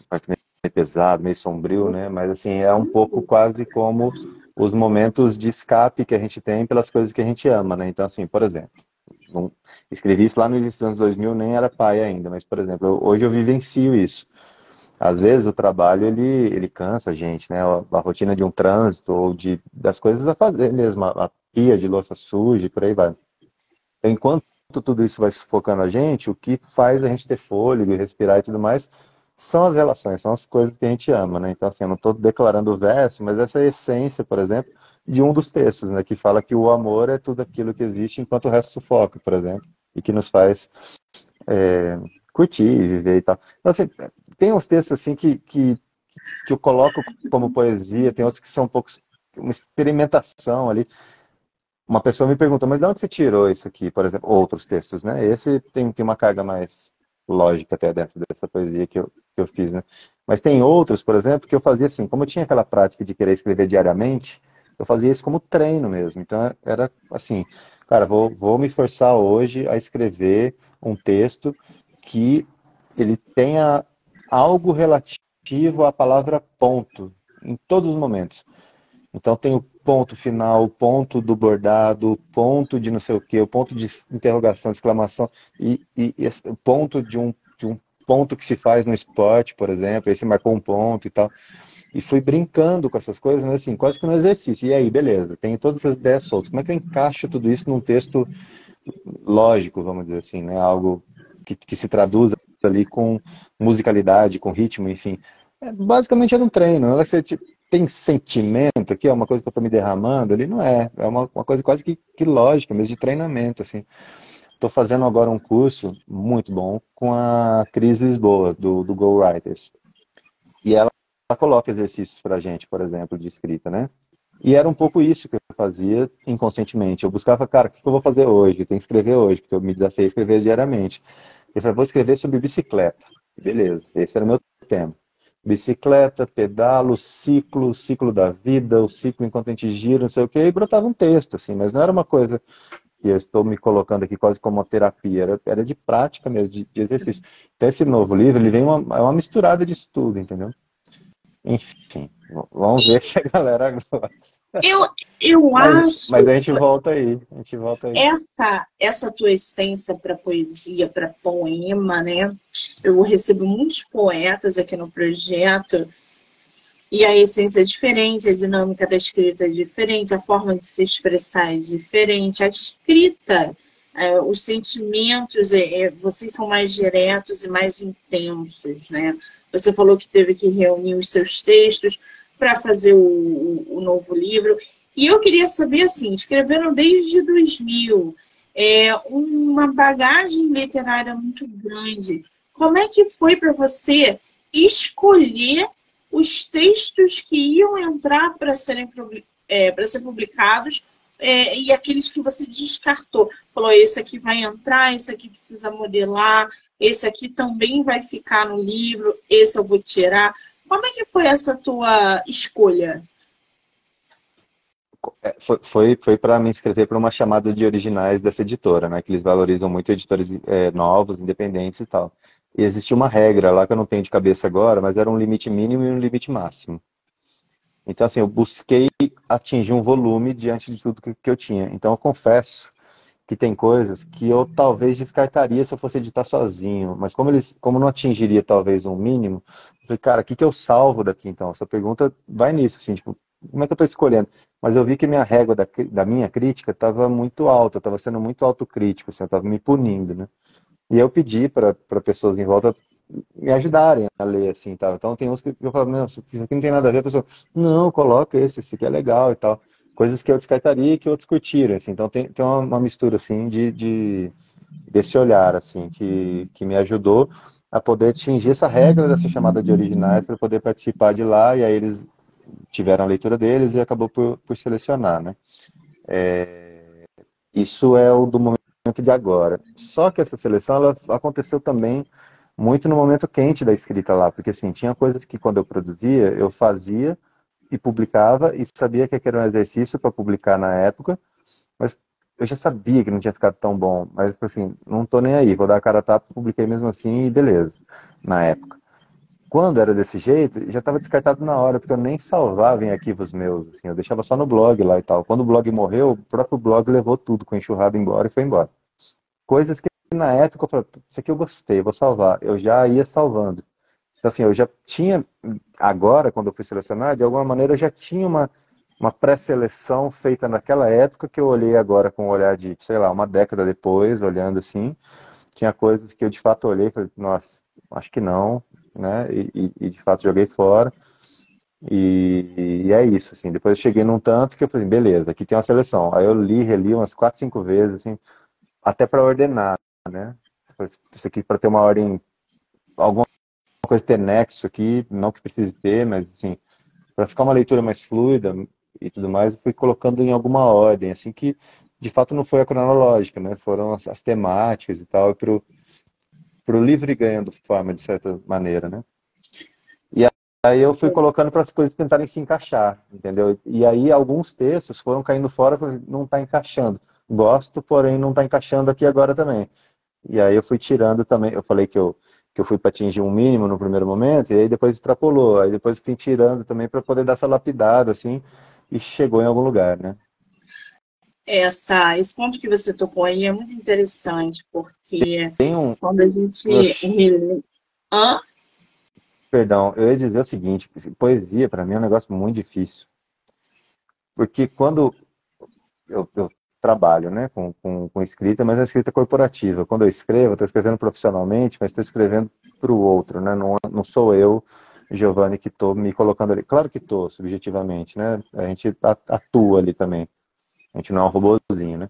Speaker 2: Parte meio pesado, meio sombrio, né? Mas, assim, é um pouco quase como os momentos de escape que a gente tem pelas coisas que a gente ama, né? Então, assim, por exemplo, não, escrevi isso lá nos anos 2000, nem era pai ainda, mas, por exemplo, eu, hoje eu vivencio isso. Às vezes o trabalho, ele, ele cansa a gente, né? A, a, rotina de um trânsito ou de, das coisas a fazer mesmo, a, pia de louça suja e por aí vai. Então, enquanto tudo isso vai sufocando a gente, o que faz a gente ter fôlego, respirar e tudo mais, são as relações, são as coisas que a gente ama, né? Então, assim, eu não estou declarando o verso, mas essa a essência, por exemplo, de um dos textos, né? Que fala que o amor é tudo aquilo que existe enquanto o resto sufoca, por exemplo, e que nos faz é, curtir, viver e tal. Então, assim, tem uns textos, assim, que, que, que eu coloco como poesia, tem outros que são um pouco uma experimentação ali. Uma pessoa me perguntou, mas de onde você tirou isso aqui, por exemplo, outros textos, né? Esse tem, tem uma carga mais lógica até dentro dessa poesia que eu, que eu fiz, né? Mas tem outros, por exemplo, que eu fazia assim, como eu tinha aquela prática de querer escrever diariamente, eu fazia isso como treino mesmo. Então era assim, cara, vou, vou me forçar hoje a escrever um texto que ele tenha algo relativo à palavra ponto em todos os momentos. Então tem o ponto final, o ponto do bordado, o ponto de não sei o que, o ponto de interrogação, exclamação, e, e, e o ponto de um, de um ponto que se faz no esporte, por exemplo, aí você marcou um ponto e tal. E fui brincando com essas coisas, mas assim, quase que no exercício. E aí, beleza, tenho todas essas ideias soltas. Como é que eu encaixo tudo isso num texto lógico, vamos dizer assim, né? Algo que, que se traduza ali com musicalidade, com ritmo, enfim. É, basicamente é um treino. Não é você tipo, tem sentimento aqui, é uma coisa que eu estou me derramando, ele não é. É uma, uma coisa quase que, que lógica, mesmo de treinamento, assim. Estou fazendo agora um curso muito bom com a Cris Lisboa, do, do Go Writers. E ela, ela coloca exercícios para a gente, por exemplo, de escrita, né? E era um pouco isso que eu fazia inconscientemente. Eu buscava, cara, o que eu vou fazer hoje? Eu tenho que escrever hoje, porque eu me desafiei a escrever diariamente. Eu falei, vou escrever sobre bicicleta. Beleza, esse era o meu tema bicicleta, pedalo, ciclo, ciclo da vida, o ciclo enquanto a gente gira, não sei o quê, e brotava um texto, assim, mas não era uma coisa que eu estou me colocando aqui quase como uma terapia, era, era de prática mesmo, de, de exercício. Então esse novo livro, ele vem uma, é uma misturada de estudo, entendeu? Enfim, vamos ver se a galera gosta.
Speaker 1: Eu, eu
Speaker 2: mas,
Speaker 1: acho.
Speaker 2: Mas a gente volta aí. A gente volta aí.
Speaker 1: Essa, essa tua essência para poesia, para poema, né? Eu recebo muitos poetas aqui no projeto e a essência é diferente, a dinâmica da escrita é diferente, a forma de se expressar é diferente, a escrita, é, os sentimentos, é, é vocês são mais diretos e mais intensos, né? Você falou que teve que reunir os seus textos para fazer o, o, o, novo livro. E eu queria saber, assim, escreveram desde 2000, é, uma bagagem literária muito grande. Como é que foi para você escolher os textos que iam entrar para serem é, para ser publicados é, e aqueles que você descartou? Falou, esse aqui vai entrar, esse aqui precisa modelar, esse aqui também vai ficar no livro, esse eu vou tirar. Como é que foi essa tua escolha?
Speaker 2: É, foi, foi, foi para me inscrever para uma chamada de originais dessa editora, né? Que eles valorizam muito editores é, novos, independentes e tal. E existia uma regra lá que eu não tenho de cabeça agora, mas era um limite mínimo e um limite máximo. Então, assim, eu busquei atingir um volume diante de tudo que, que eu tinha. Então, eu confesso que tem coisas que eu talvez descartaria se eu fosse editar sozinho, mas como eles, como não atingiria talvez um mínimo, eu falei, cara, o que, que eu salvo daqui então? Essa pergunta vai nisso, assim, tipo, como é que eu estou escolhendo? Mas eu vi que minha régua da, da minha crítica estava muito alta, eu estava sendo muito autocrítico, assim, eu estava me punindo, né? E eu pedi para pessoas em volta me ajudarem a ler, assim, tá? Então tem uns que eu falo, não, isso aqui não tem nada a ver, a pessoa, não, coloca esse, esse aqui é legal e tal coisas que eu descartaria e que outros curtiram, assim. Então tem, tem uma, uma mistura, assim, de, de, desse olhar, assim, que, que me ajudou a poder atingir essa regra dessa chamada de originais para poder participar de lá e aí eles tiveram a leitura deles e acabou por, por selecionar, né? É, isso é o do momento de agora. Só que essa seleção ela aconteceu também muito no momento quente da escrita lá, porque assim, tinha coisas que quando eu produzia, eu fazia e publicava e sabia que era um exercício para publicar na época, mas eu já sabia que não tinha ficado tão bom, mas assim, não tô nem aí, vou dar a cara a tapa, publiquei mesmo assim e beleza, na época. Quando era desse jeito, já estava descartado na hora, porque eu nem salvava em arquivos meus, assim, eu deixava só no blog lá e tal. Quando o blog morreu, o próprio blog levou tudo com enxurrado embora e foi embora. Coisas que na época eu falei, isso aqui eu gostei, vou salvar. Eu já ia salvando. Então, assim, eu já tinha, agora, quando eu fui selecionar, de alguma maneira eu já tinha uma, uma pré-seleção feita naquela época que eu olhei agora com o olhar de, sei lá, uma década depois, olhando assim. Tinha coisas que eu de fato olhei e falei, nossa, acho que não, né? E, e, de fato joguei fora. E, e, é isso, assim. Depois eu cheguei num tanto que eu falei, beleza, aqui tem uma seleção. Aí eu li, reli umas quatro, cinco vezes, assim, até para ordenar, né? Isso aqui para ter uma ordem, alguma coisa ter nexo aqui, não que precise ter, mas assim, para ficar uma leitura mais fluida e tudo mais, eu fui colocando em alguma ordem, assim que de fato não foi a cronológica, né? Foram as, as temáticas e tal, para o livro ir ganhando forma de certa maneira, né? E aí eu fui colocando para as coisas tentarem se encaixar, entendeu? E aí alguns textos foram caindo fora, não está encaixando. Gosto, porém não está encaixando aqui agora também. E aí eu fui tirando também, eu falei que eu que eu fui para atingir um mínimo no primeiro momento, e aí depois extrapolou. Aí depois fui tirando também para poder dar essa lapidada, assim, e chegou em algum lugar, né?
Speaker 1: Essa, esse ponto que você tocou aí é muito interessante, porque Tem um... quando a gente.
Speaker 2: Hã? Perdão, eu ia dizer o seguinte: poesia, para mim, é um negócio muito difícil. Porque quando eu, eu trabalho né, com, com, com, escrita, mas é escrita corporativa. Quando eu escrevo, estou escrevendo profissionalmente, mas estou escrevendo para o outro, né? não, não sou eu, Giovanni, que estou me colocando ali. Claro que estou, subjetivamente, né? a gente atua ali também. A gente não é um robôzinho, né?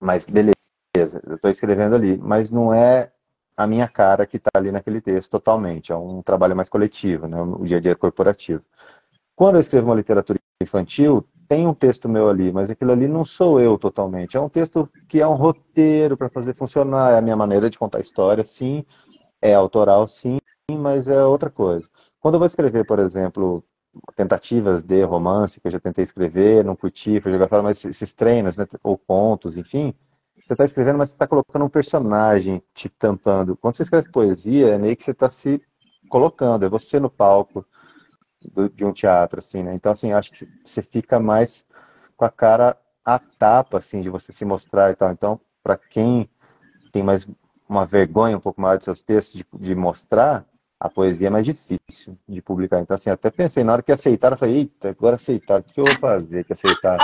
Speaker 2: Mas beleza, eu estou escrevendo ali, mas não é a minha cara que está ali naquele texto totalmente, é um trabalho mais coletivo, né? o dia a dia corporativo. Quando eu escrevo uma literatura infantil, tem um texto meu ali, mas aquilo ali não sou eu totalmente. É um texto que é um roteiro para fazer funcionar, é a minha maneira de contar história, sim, é autoral, sim, mas é outra coisa. Quando eu vou escrever, por exemplo, tentativas de romance que eu já tentei escrever, não curti, foi jogar fora, mas esses treinos, né, ou contos, enfim, você está escrevendo, mas você está colocando um personagem te tampando. Quando você escreve poesia, é meio que você está se colocando, é você no palco, do, de um teatro, assim, né? Então, assim, acho que você fica mais com a cara a tapa, assim, de você se mostrar e tal. Então, para quem tem mais uma vergonha um pouco maior de seus textos, de, de, mostrar, a poesia é mais difícil de publicar. Então, assim, até pensei, na hora que aceitaram, falei, eita, agora aceitaram, o que eu vou fazer que aceitar?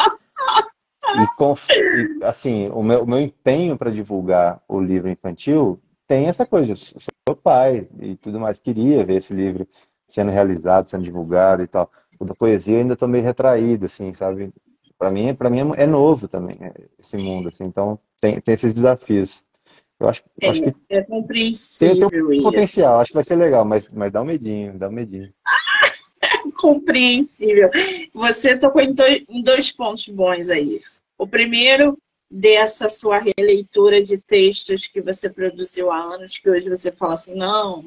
Speaker 2: E, e, assim, o meu, o meu empenho para divulgar o livro infantil tem essa coisa, eu sou pai e tudo mais, queria ver esse livro sendo realizado, sendo divulgado e tal. O da poesia eu ainda estou meio retraído, assim, sabe? Para mim, para mim é novo também é, esse mundo, assim. Então tem, tem esses desafios. Eu acho,
Speaker 1: é,
Speaker 2: acho que
Speaker 1: é compreensível.
Speaker 2: Tem, tem um potencial, acho que vai ser legal, mas, mas dá um medinho, dá um medinho.
Speaker 1: compreensível. Você tocou em dois, em dois pontos bons aí. O primeiro, dessa sua releitura de textos que você produziu há anos, que hoje você fala assim, não,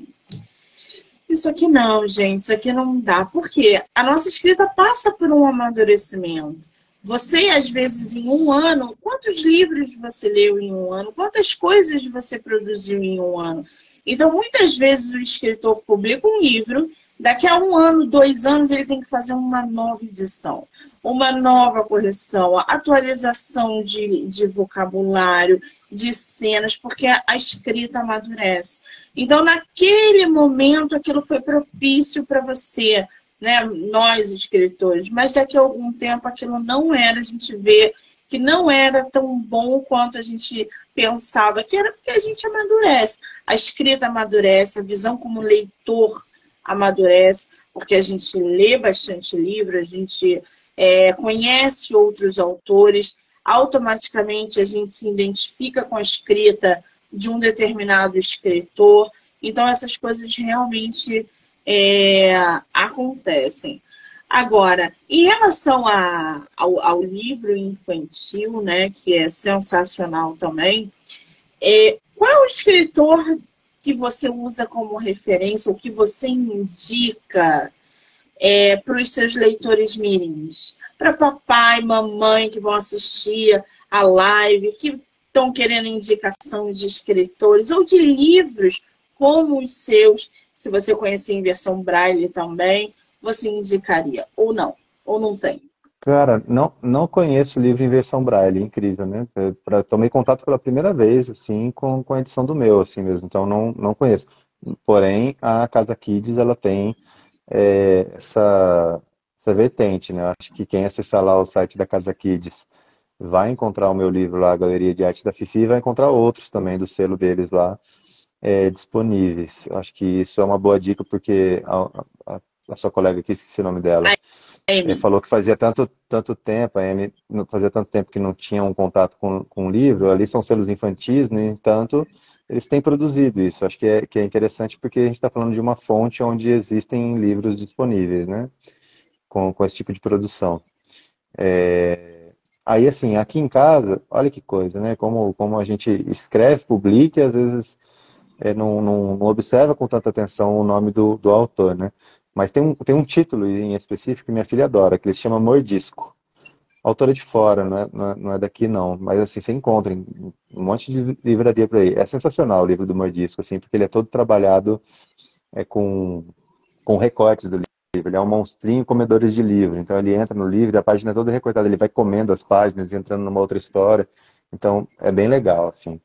Speaker 1: isso aqui não, gente, isso aqui não dá. Por quê? A nossa escrita passa por um amadurecimento. Você, às vezes, em um ano, quantos livros você leu em um ano? Quantas coisas você produziu em um ano? Então, muitas vezes, o escritor publica um livro, daqui a um ano, dois anos, ele tem que fazer uma nova edição, uma nova correção, atualização de, de vocabulário, de cenas, porque a, a escrita amadurece. Então, naquele momento, aquilo foi propício para você, né? nós escritores, mas daqui a algum tempo aquilo não era, a gente vê que não era tão bom quanto a gente pensava que era, porque a gente amadurece. A escrita amadurece, a visão como leitor amadurece, porque a gente lê bastante livro, a gente é, conhece outros autores, automaticamente a gente se identifica com a escrita de um determinado escritor. Então, essas coisas realmente é, acontecem. Agora, em relação a, ao, ao, livro infantil, né, que é sensacional também, é, qual é o escritor que você usa como referência, ou que você indica é, para os seus leitores mirins? Para papai, mamãe que vão assistir a live, que estão querendo indicação de escritores ou de livros como os seus, se você conhecer em versão braille também, você indicaria ou não? Ou não tem?
Speaker 2: Cara, não, não conheço livro em versão braille, incrível, né? Pra, tomei contato pela primeira vez, assim, com, com a edição do meu, assim mesmo, então não, não conheço. Porém, a Casa Kids, ela tem é, essa, essa vertente, né? Acho que quem acessar lá o site da Casa Kids vai encontrar o meu livro lá, a Galeria de Arte da Fifi, e vai encontrar outros também do selo deles lá é, disponíveis. Acho que isso é uma boa dica, porque a, a, a sua colega aqui, esqueci o nome dela, é, falou que fazia tanto, tanto tempo, a Amy fazia tanto tempo que não tinha um contato com, com o livro, ali são selos infantis, no entanto, eles têm produzido isso. Acho que é, que é interessante porque a gente está falando de uma fonte onde existem livros disponíveis, né? Com, com esse tipo de produção. É... Aí, assim, aqui em casa, olha que coisa, né? Como, como a gente escreve, publica e às vezes é, não, não, não, observa com tanta atenção o nome do, do autor, né? Mas tem um, tem um título em específico que minha filha adora, que ele chama Mordisco. Autora de fora, não é, não é, não é daqui não, mas assim, você encontra um monte de livraria por aí. É sensacional o livro do Mordisco, assim, porque ele é todo trabalhado é, com, com recortes do livro. Ele é um monstrinho comedores de livro. Então ele entra no livro, a página é toda recortada, ele vai comendo as páginas, entrando numa outra história. Então é bem legal, assim.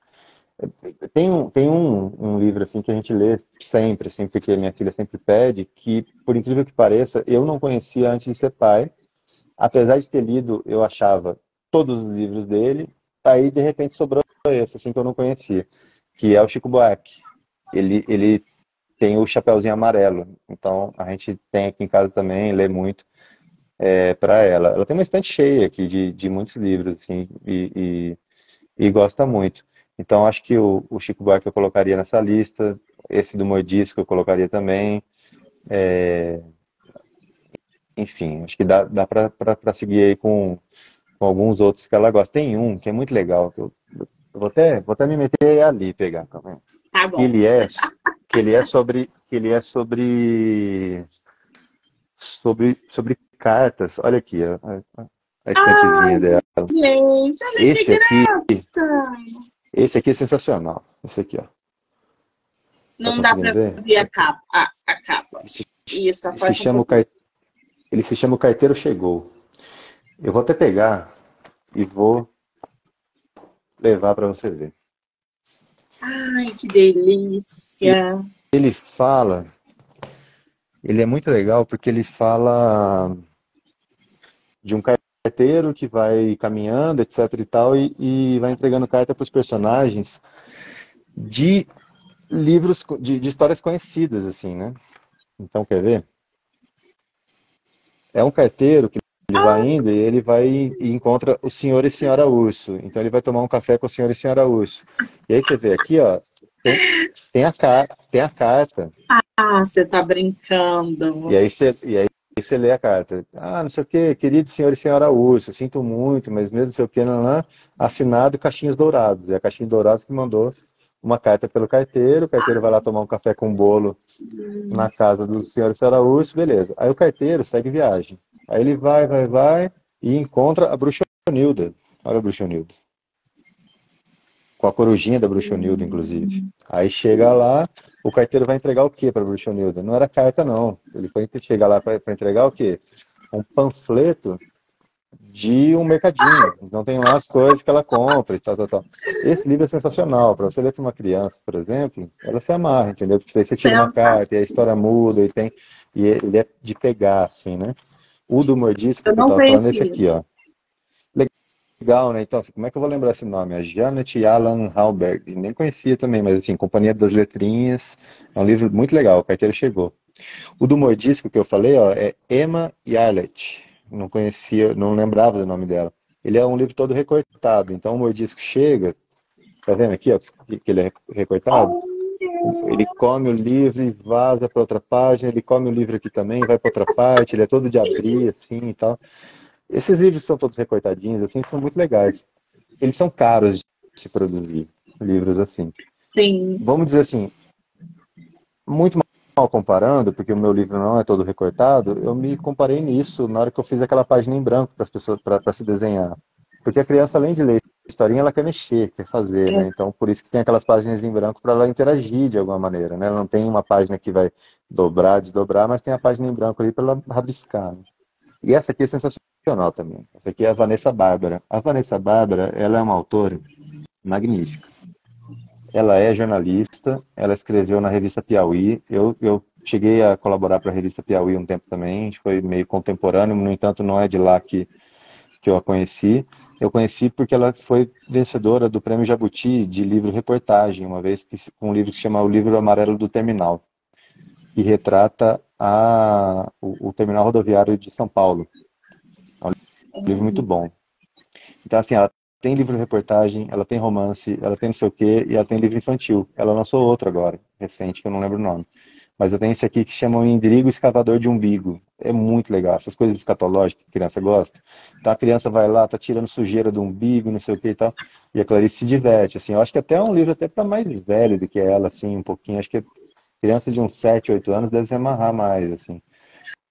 Speaker 2: Tem, um, tem um, um, livro assim que a gente lê sempre, assim, porque minha filha sempre pede, que, por incrível que pareça, eu não conhecia antes de ser pai. Apesar de ter lido, eu achava todos os livros dele, aí de repente sobrou esse, assim, que eu não conhecia, que é o Chico Buarque. Ele, ele tem o Chapeuzinho Amarelo, então a gente tem aqui em casa também, lê muito é, para ela. Ela tem uma estante cheia aqui de, de muitos livros, assim, e, e, e gosta muito. Então, acho que o, o, Chico Buarque eu colocaria nessa lista, esse do Mordisco eu colocaria também. É... Enfim, acho que dá, dá para seguir aí com, com, alguns outros que ela gosta. Tem um que é muito legal, que eu, eu vou, até, vou até me meter ali pegar também.
Speaker 1: Tá bom.
Speaker 2: Que ele é, que ele é sobre. Que ele é sobre. Sobre, sobre cartas. Olha aqui, a, a, estantezinha dela.
Speaker 1: Gente, olha
Speaker 2: Esse
Speaker 1: que
Speaker 2: aqui.
Speaker 1: graça.
Speaker 2: Esse aqui é sensacional. Esse aqui, ó.
Speaker 1: Não dá para ver? ver a capa. A, a capa.
Speaker 2: Esse,
Speaker 1: Isso,
Speaker 2: ele, se chama o car... ele se chama O Carteiro Chegou. Eu vou até pegar e vou levar para você ver.
Speaker 1: Ai, que delícia!
Speaker 2: Ele fala, ele é muito legal porque ele fala de um carteiro que vai caminhando, etc e tal, e, e vai entregando carta para os personagens de livros, de, de, histórias conhecidas, assim, né? Então, quer ver? É um carteiro que ele vai ah. indo e ele vai e encontra o senhor e senhora urso. Então, ele vai tomar um café com o senhor e senhora urso. E aí você vê aqui, ó, tem, tem, a, tem a carta.
Speaker 1: Ah, você tá brincando.
Speaker 2: E aí você, e aí você lê a carta. Ah, não sei o que, querido senhor e senhora Urso, sinto muito, mas mesmo não sei o que, não, não, assinado Caixinhos Dourados. É a Caixinha Dourados que mandou uma carta pelo carteiro, o carteiro vai lá tomar um café com um bolo na casa do senhor Urso, beleza. Aí o carteiro segue viagem. Aí ele vai, vai, vai e encontra a bruxa Nilda. Olha a bruxa Nilda. Com a corujinha da bruxa Nilda, inclusive. Aí chega lá, o carteiro vai entregar o que para Bruxonilda? Não era carta, não. Ele foi chegar lá para entregar o quê? Um panfleto de um mercadinho. Então tem lá as coisas que ela compra e tal, tal, tal. Esse livro é sensacional. Para você ler para uma criança, por exemplo, ela se amarra, entendeu? Porque você tira uma carta e a história muda e tem. E ele é de pegar, assim, né? O do Mordisco, que eu tava falando, é esse aqui, ó. Legal, né? Então, assim, como é que eu vou lembrar esse nome? A Janet Alan Halberg. Nem conhecia também, mas assim, Companhia das Letrinhas. É um livro muito legal, o carteiro chegou. O do Mordisco que eu falei, ó, é Emma Yarlett. Não conhecia, não lembrava do nome dela. Ele é um livro todo recortado, então o Mordisco chega, tá vendo aqui, ó, que ele é recortado? Ele come o livro e vaza para outra página, ele come o livro aqui também, vai para outra parte, ele é todo de abrir, assim e tal. Esses livros são todos recortadinhos, assim, são muito legais. Eles são caros de se produzir, livros assim.
Speaker 1: Sim.
Speaker 2: Vamos dizer assim, muito mal comparando, porque o meu livro não é todo recortado, eu me comparei nisso na hora que eu fiz aquela página em branco para as pessoas para se desenhar. Porque a criança, além de ler historinha, ela quer mexer, quer fazer, né? é. Então, por isso que tem aquelas páginas em branco para ela interagir de alguma maneira, né? Ela não tem uma página que vai dobrar, desdobrar, mas tem a página em branco ali para ela rabiscar. Né? E essa aqui é sensacional também. Essa aqui é a Vanessa Bárbara. A Vanessa Bárbara, ela é uma autora magnífica. Ela é jornalista, ela escreveu na revista Piauí. Eu, eu cheguei a colaborar para a revista Piauí um tempo também, foi meio contemporâneo, no entanto não é de lá que, que eu a conheci. Eu conheci porque ela foi vencedora do Prêmio Jabuti de livro-reportagem, uma vez que um livro que se chama O Livro Amarelo do Terminal, que retrata a, o, o terminal rodoviário de São Paulo. É um livro muito bom. Então, assim, ela tem livro-reportagem, ela tem romance, ela tem não sei o quê, e ela tem livro infantil. Ela lançou outro agora, recente, que eu não lembro o nome. Mas eu tenho esse aqui que chama Indrigo Escavador de Umbigo. É muito legal. Essas coisas escatológicas que a criança gosta. Então a criança vai lá, tá tirando sujeira do umbigo, não sei o que e tal. E a Clarice se diverte. Assim, eu acho que até é um livro até para mais velho do que ela, assim, um pouquinho. Acho que criança de uns 7, 8 anos deve se amarrar mais, assim.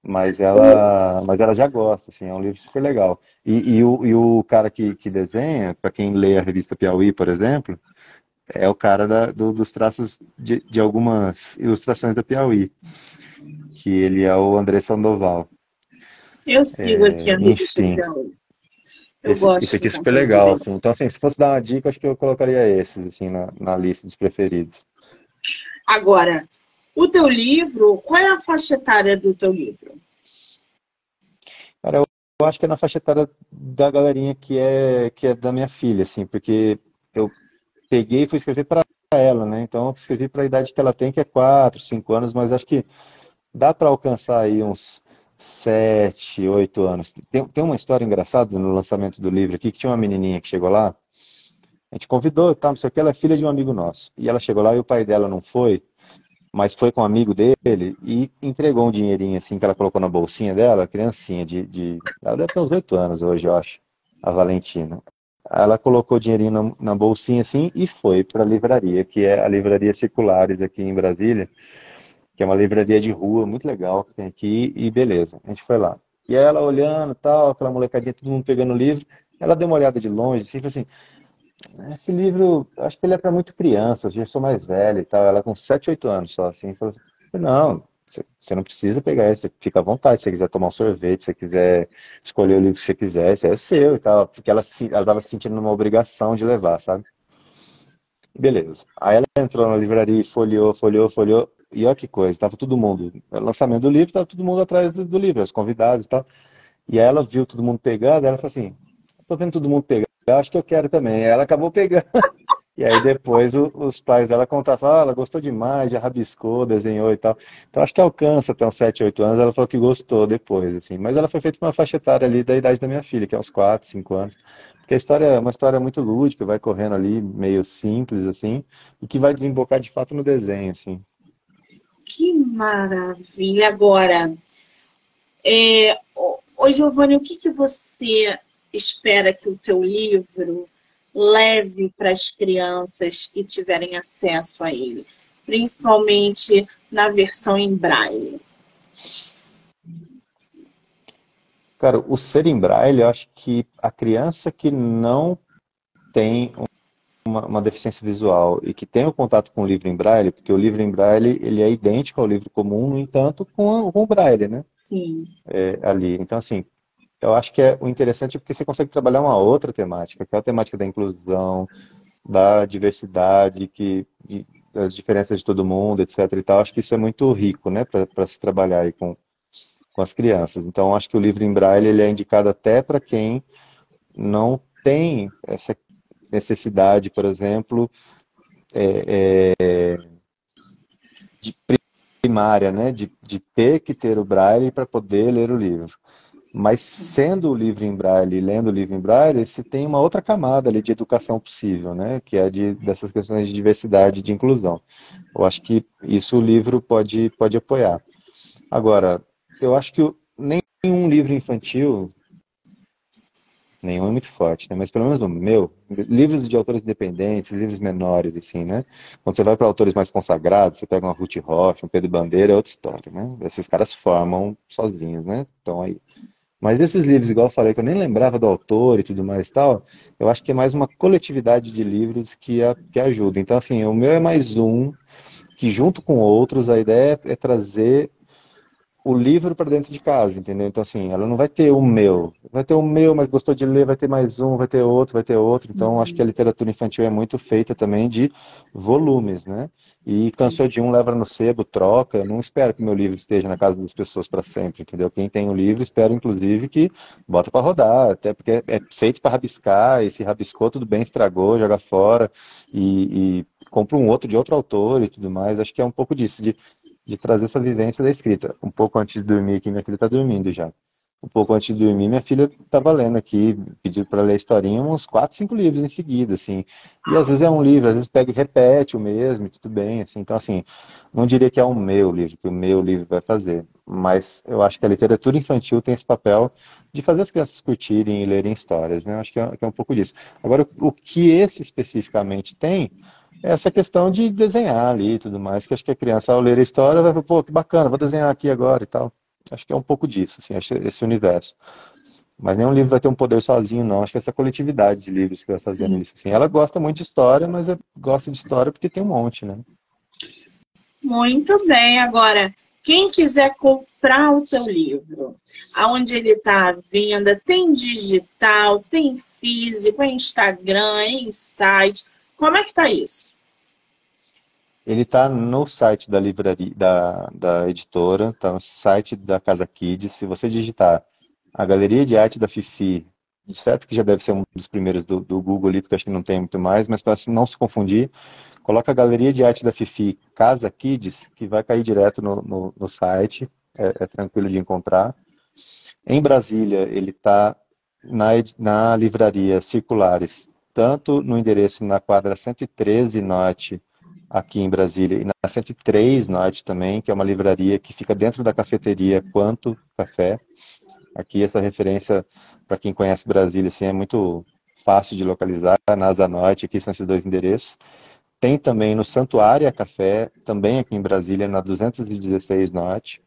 Speaker 2: Mas ela, mas ela já gosta, assim, é um livro super legal. E, e, o, e o cara que, que desenha, para quem lê a revista Piauí, por exemplo, é o cara da, do, dos traços de, de, algumas ilustrações da Piauí, que ele é o André Sandoval.
Speaker 1: Eu sigo é, aqui a revista Piauí.
Speaker 2: Eu esse, gosto esse aqui é super legal, assim. Então, assim, se fosse dar uma dica, acho que eu colocaria esses, assim, na, na lista dos preferidos.
Speaker 1: Agora, o teu livro, qual é a faixa etária do teu livro?
Speaker 2: Cara, eu acho que é na faixa etária da galerinha que é, que é da minha filha, assim, porque eu peguei e fui escrever para ela, né? Então eu escrevi para a idade que ela tem, que é 4, 5 anos, mas acho que dá para alcançar aí uns 7, 8 anos. Tem, tem uma história engraçada no lançamento do livro aqui, que tinha uma menininha que chegou lá, a gente convidou, tá, não sei o que, ela é filha de um amigo nosso. E ela chegou lá e o pai dela não foi, mas foi com um amigo dele e entregou um dinheirinho assim que ela colocou na bolsinha dela, criancinha de, de ela deve ter uns 8 anos hoje, eu acho, a Valentina. Ela colocou o dinheirinho na, na bolsinha assim e foi para a livraria, que é a Livraria Circulares aqui em Brasília, que é uma livraria de rua muito legal que tem aqui, e beleza, a gente foi lá. E ela olhando tal, aquela molecadinha, todo mundo pegando o livro, ela deu uma olhada de longe, assim, falou assim, esse livro, acho que ele é para muito criança, eu sou mais velha e tal, ela com 7, 8 anos só, assim, falou assim, não, você não precisa pegar esse, fica à vontade. Se você quiser tomar um sorvete, se você quiser escolher o livro que você quiser, esse é seu e tal. Porque ela estava se sentindo uma obrigação de levar, sabe? Beleza. Aí ela entrou na livraria, folheou, folheou, folheou. E olha que coisa, tava todo mundo. Lançamento do livro, tava todo mundo atrás do, do livro, os convidados e tal. E aí ela viu todo mundo pegando, ela falou assim: tô vendo todo mundo pegar, acho que eu quero também. Ela acabou pegando. E aí depois o, os pais dela contavam, ah, ela gostou demais, já rabiscou, desenhou e tal. Então acho que alcança até uns 7, 8 anos, ela falou que gostou depois, assim. Mas ela foi feita uma faixa etária ali da idade da minha filha, que é uns 4, 5 anos. Porque a história é uma história muito lúdica, vai correndo ali, meio simples, assim, e que vai desembocar de fato no desenho, assim.
Speaker 1: Que maravilha! Agora, é, ô Giovanni, o que, que você espera que o teu livro leve para as crianças que tiverem acesso a ele, principalmente na versão em braille?
Speaker 2: Cara, o ser em braille, eu acho que a criança que não tem uma, uma, deficiência visual e que tem o contato com o livro em braille, porque o livro em braille ele é idêntico ao livro comum, no entanto, com, com o braille, né?
Speaker 1: Sim.
Speaker 2: É, ali. Então, assim, eu acho que é o interessante é porque você consegue trabalhar uma outra temática, que é a temática da inclusão, da diversidade, que, das diferenças de todo mundo, etc. E tal. Acho que isso é muito rico, né, para se trabalhar aí com, com as crianças. Então, acho que o livro em braille ele é indicado até para quem não tem essa necessidade, por exemplo, é, é, de primária, né, de, de ter que ter o braille para poder ler o livro. Mas sendo o livro em braille e lendo o livro em braille, se tem uma outra camada ali de educação possível, né? Que é de, dessas questões de diversidade e de inclusão. Eu acho que isso o livro pode, pode apoiar. Agora, eu acho que nenhum livro infantil, nenhum é muito forte, né? Mas pelo menos no meu, livros de autores independentes, livros menores, assim, né? Quando você vai para autores mais consagrados, você pega uma Ruth Rocha, um Pedro Bandeira, é outra história, né? Esses caras formam sozinhos, né? Então aí mas esses livros, igual eu falei, que eu nem lembrava do autor e tudo mais e tal, eu acho que é mais uma coletividade de livros que, a, que ajuda. Então, assim, o meu é mais um, que junto com outros, a ideia é trazer o livro para dentro de casa, entendeu? Então, assim, ela não vai ter o meu. Vai ter o meu, mas gostou de ler, vai ter mais um, vai ter outro, vai ter outro. Então, acho que a literatura infantil é muito feita também de volumes, né? E cansou Sim. de um, leva no sebo, troca. Eu não espero que o meu livro esteja na casa das pessoas para sempre, entendeu? Quem tem o livro, espero, inclusive, que bota para rodar, até porque é feito para rabiscar, e se rabiscou, tudo bem, estragou, joga fora, e, e compra um outro de outro autor e tudo mais. Acho que é um pouco disso, de de trazer essa vivência da escrita. Um pouco antes de dormir aqui, minha filha está dormindo já. Um pouco antes de dormir, minha filha estava lendo aqui, pediu para ler a historinha, uns quatro, cinco livros em seguida, assim. E às vezes é um livro, às vezes pega e repete o mesmo, e tudo bem, assim. Então, assim, não diria que é o meu livro, que o meu livro vai fazer. Mas eu acho que a literatura infantil tem esse papel de fazer as crianças curtirem e lerem histórias, né? Eu acho que é, que é um pouco disso. Agora, o que esse especificamente tem essa questão de desenhar ali e tudo mais, que acho que a criança, ao ler a história, vai falar, pô, que bacana, vou desenhar aqui agora e tal. Acho que é um pouco disso, assim, esse universo. Mas nenhum livro vai ter um poder sozinho, não. Acho que essa coletividade de livros que vai fazendo Sim. isso. Assim. Ela gosta muito de história, mas é, gosta de história porque tem um monte, né?
Speaker 1: Muito bem. Agora, quem quiser comprar o teu livro, aonde ele está à venda, tem digital, tem físico, é Instagram, é em site. Como é que está isso?
Speaker 2: Ele está no site da livraria, da, da editora, está no site da Casa Kids. Se você digitar a Galeria de Arte da Fifi, certo que já deve ser um dos primeiros do, do Google ali, porque acho que não tem muito mais, mas para não se confundir, coloca a Galeria de Arte da Fifi Casa Kids, que vai cair direto no, no, no site, é, é, tranquilo de encontrar. Em Brasília, ele está na, na livraria Circulares, tanto no endereço na quadra 113 Norte, aqui em Brasília, e na 103 Norte também, que é uma livraria que fica dentro da cafeteria Quanto Café. Aqui essa referência, para quem conhece Brasília, assim, é muito fácil de localizar, na Asa Norte, aqui são esses dois endereços. Tem também no Santuária Café, também aqui em Brasília, na 216 Norte.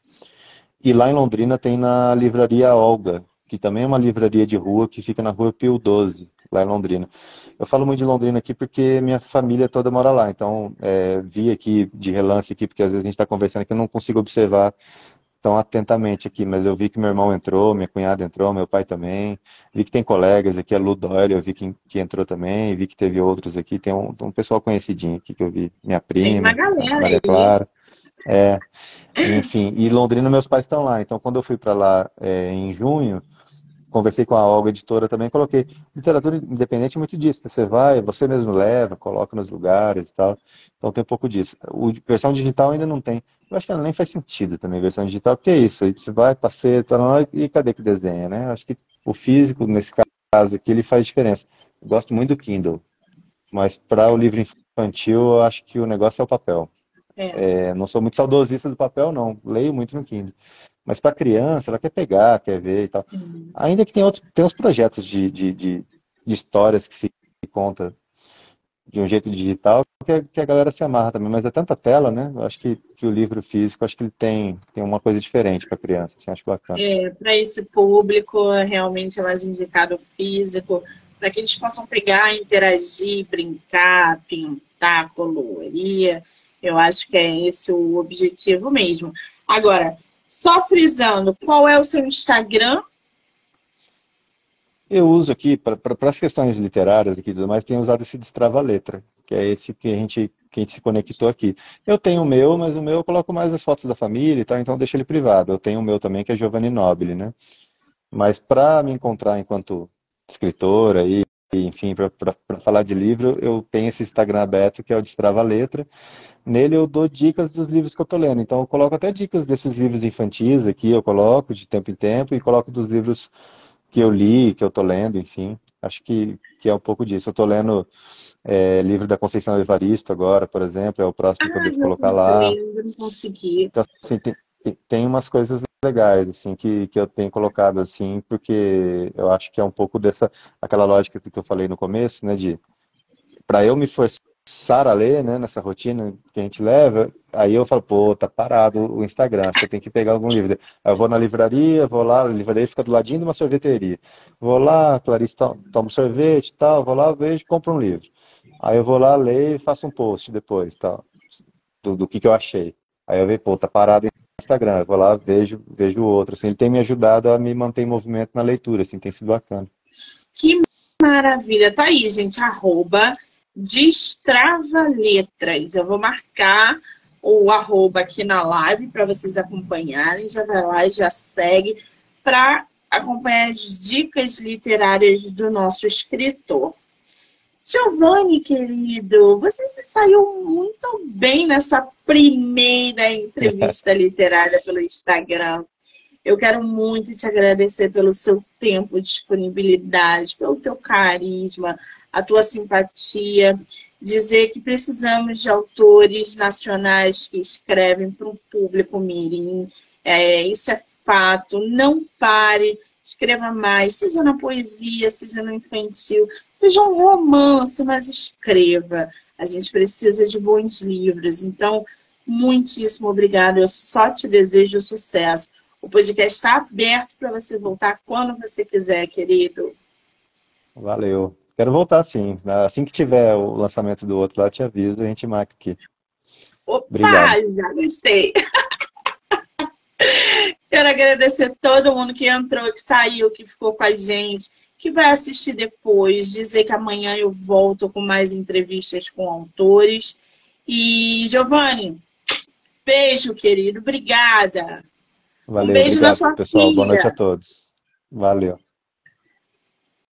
Speaker 2: E lá em Londrina tem na livraria Olga, que também é uma livraria de rua que fica na rua Pio 12, lá em Londrina. Eu falo muito de Londrina aqui porque minha família toda mora lá, então é, vi aqui de relance aqui, porque às vezes a gente está conversando aqui, eu não consigo observar tão atentamente aqui, mas eu vi que meu irmão entrou, minha cunhada entrou, meu pai também, vi que tem colegas aqui, a Lu Doyle, eu vi que, que entrou também, vi que teve outros aqui, tem um, um pessoal conhecidinho aqui que eu vi, minha prima, Maria Clara. É, enfim, e Londrina meus pais estão lá, então quando eu fui para lá é, em junho, conversei com a Olga, editora também, coloquei literatura independente é muito disso, né? você vai, você mesmo leva, coloca nos lugares e tal, então tem um pouco disso. O versão digital ainda não tem, eu acho que ela nem faz sentido também, versão digital, porque é isso, aí você vai, passeia, tá lá, e cadê que desenha, né? Eu acho que o físico, nesse caso aqui, ele faz diferença. Eu gosto muito do Kindle, mas para o livro infantil, eu acho que o negócio é o papel. É. É, não sou muito saudosista do papel, não. Leio muito no Kindle. Mas para criança, ela quer pegar, quer ver e tal. Sim. Ainda que tem outros, tem uns projetos de, de, de, de histórias que se conta de um jeito digital que a, que a, galera se amarra também, mas é tanta tela, né? Eu acho que, que o livro físico, acho que ele tem, tem uma coisa diferente para criança, assim, acho bacana.
Speaker 1: É, para esse público, realmente é mais indicado físico, para que eles possam pegar, interagir, brincar, pintar, colorir. Eu acho que é esse o objetivo mesmo. Agora, só frisando, qual é o seu Instagram?
Speaker 2: Eu uso aqui, para as questões literárias e tudo mais, tenho usado esse destrava-letra, que é esse que a, gente, que a gente se conectou aqui. Eu tenho o meu, mas o meu eu coloco mais as fotos da família e tal, então deixo ele privado. Eu tenho o meu também, que é Giovanni Nobile, né? Mas para me encontrar enquanto escritora e, enfim, para falar de livro, eu tenho esse Instagram aberto, que é o Destrava-Letra. Nele eu dou dicas dos livros que eu estou lendo. Então eu coloco até dicas desses livros infantis aqui, eu coloco de tempo em tempo, e coloco dos livros que eu li, que eu estou lendo, enfim. Acho que, que é um pouco disso. Eu estou lendo é, livro da Conceição Evaristo agora, por exemplo, é o próximo ah, que eu devo colocar lá.
Speaker 1: Eu não consegui.
Speaker 2: Então, assim, tem, tem umas coisas legais, assim, que, que eu tenho colocado, assim, porque eu acho que é um pouco dessa, aquela lógica que eu falei no começo, né, de, para eu me forçar Sara lê, né, nessa rotina que a gente leva, aí eu falo, pô, tá parado o Instagram, eu tenho que pegar algum livro. Aí eu vou na livraria, vou lá, a livraria fica do ladinho de uma sorveteria. Vou lá, Clarice toma sorvete e tal, vou lá, vejo, compro um livro. Aí eu vou lá, leio e faço um post depois, tal, do, do que, que eu achei. Aí eu vejo, pô, tá parado Instagram. Eu vou lá, vejo, vejo outro. Assim, ele tem me ajudado a me manter em movimento na leitura, assim, tem sido bacana.
Speaker 1: Que maravilha. Tá aí, gente, arroba Destrava Letras. Eu vou marcar o arroba aqui na live para vocês acompanharem. Já vai lá e já segue para acompanhar as dicas literárias do nosso escritor. Giovanni, querido, você se saiu muito bem nessa primeira entrevista literária pelo Instagram. Eu quero muito te agradecer pelo seu tempo, disponibilidade, pelo teu carisma, a tua simpatia. Dizer que precisamos de autores nacionais que escrevem para um público mirim. É, isso é fato. Não pare escreva mais, seja na poesia, seja no infantil, seja um romance, mas escreva. A gente precisa de bons livros. Então, muitíssimo obrigada. Eu só te desejo sucesso. O podcast está aberto para você voltar quando você quiser, querido.
Speaker 2: Valeu. Quero voltar sim. Assim que tiver o lançamento do outro lá, eu te aviso, a gente marca aqui.
Speaker 1: Opa, Obrigado. já gostei. Quero agradecer todo mundo que entrou, que saiu, que ficou com a gente, que vai assistir depois. Dizer que amanhã eu volto com mais entrevistas com autores. E, Giovanni, beijo, querido. Obrigada.
Speaker 2: Valeu, um beijo obrigado, na sua pessoal. Filha. Boa noite a todos. Valeu.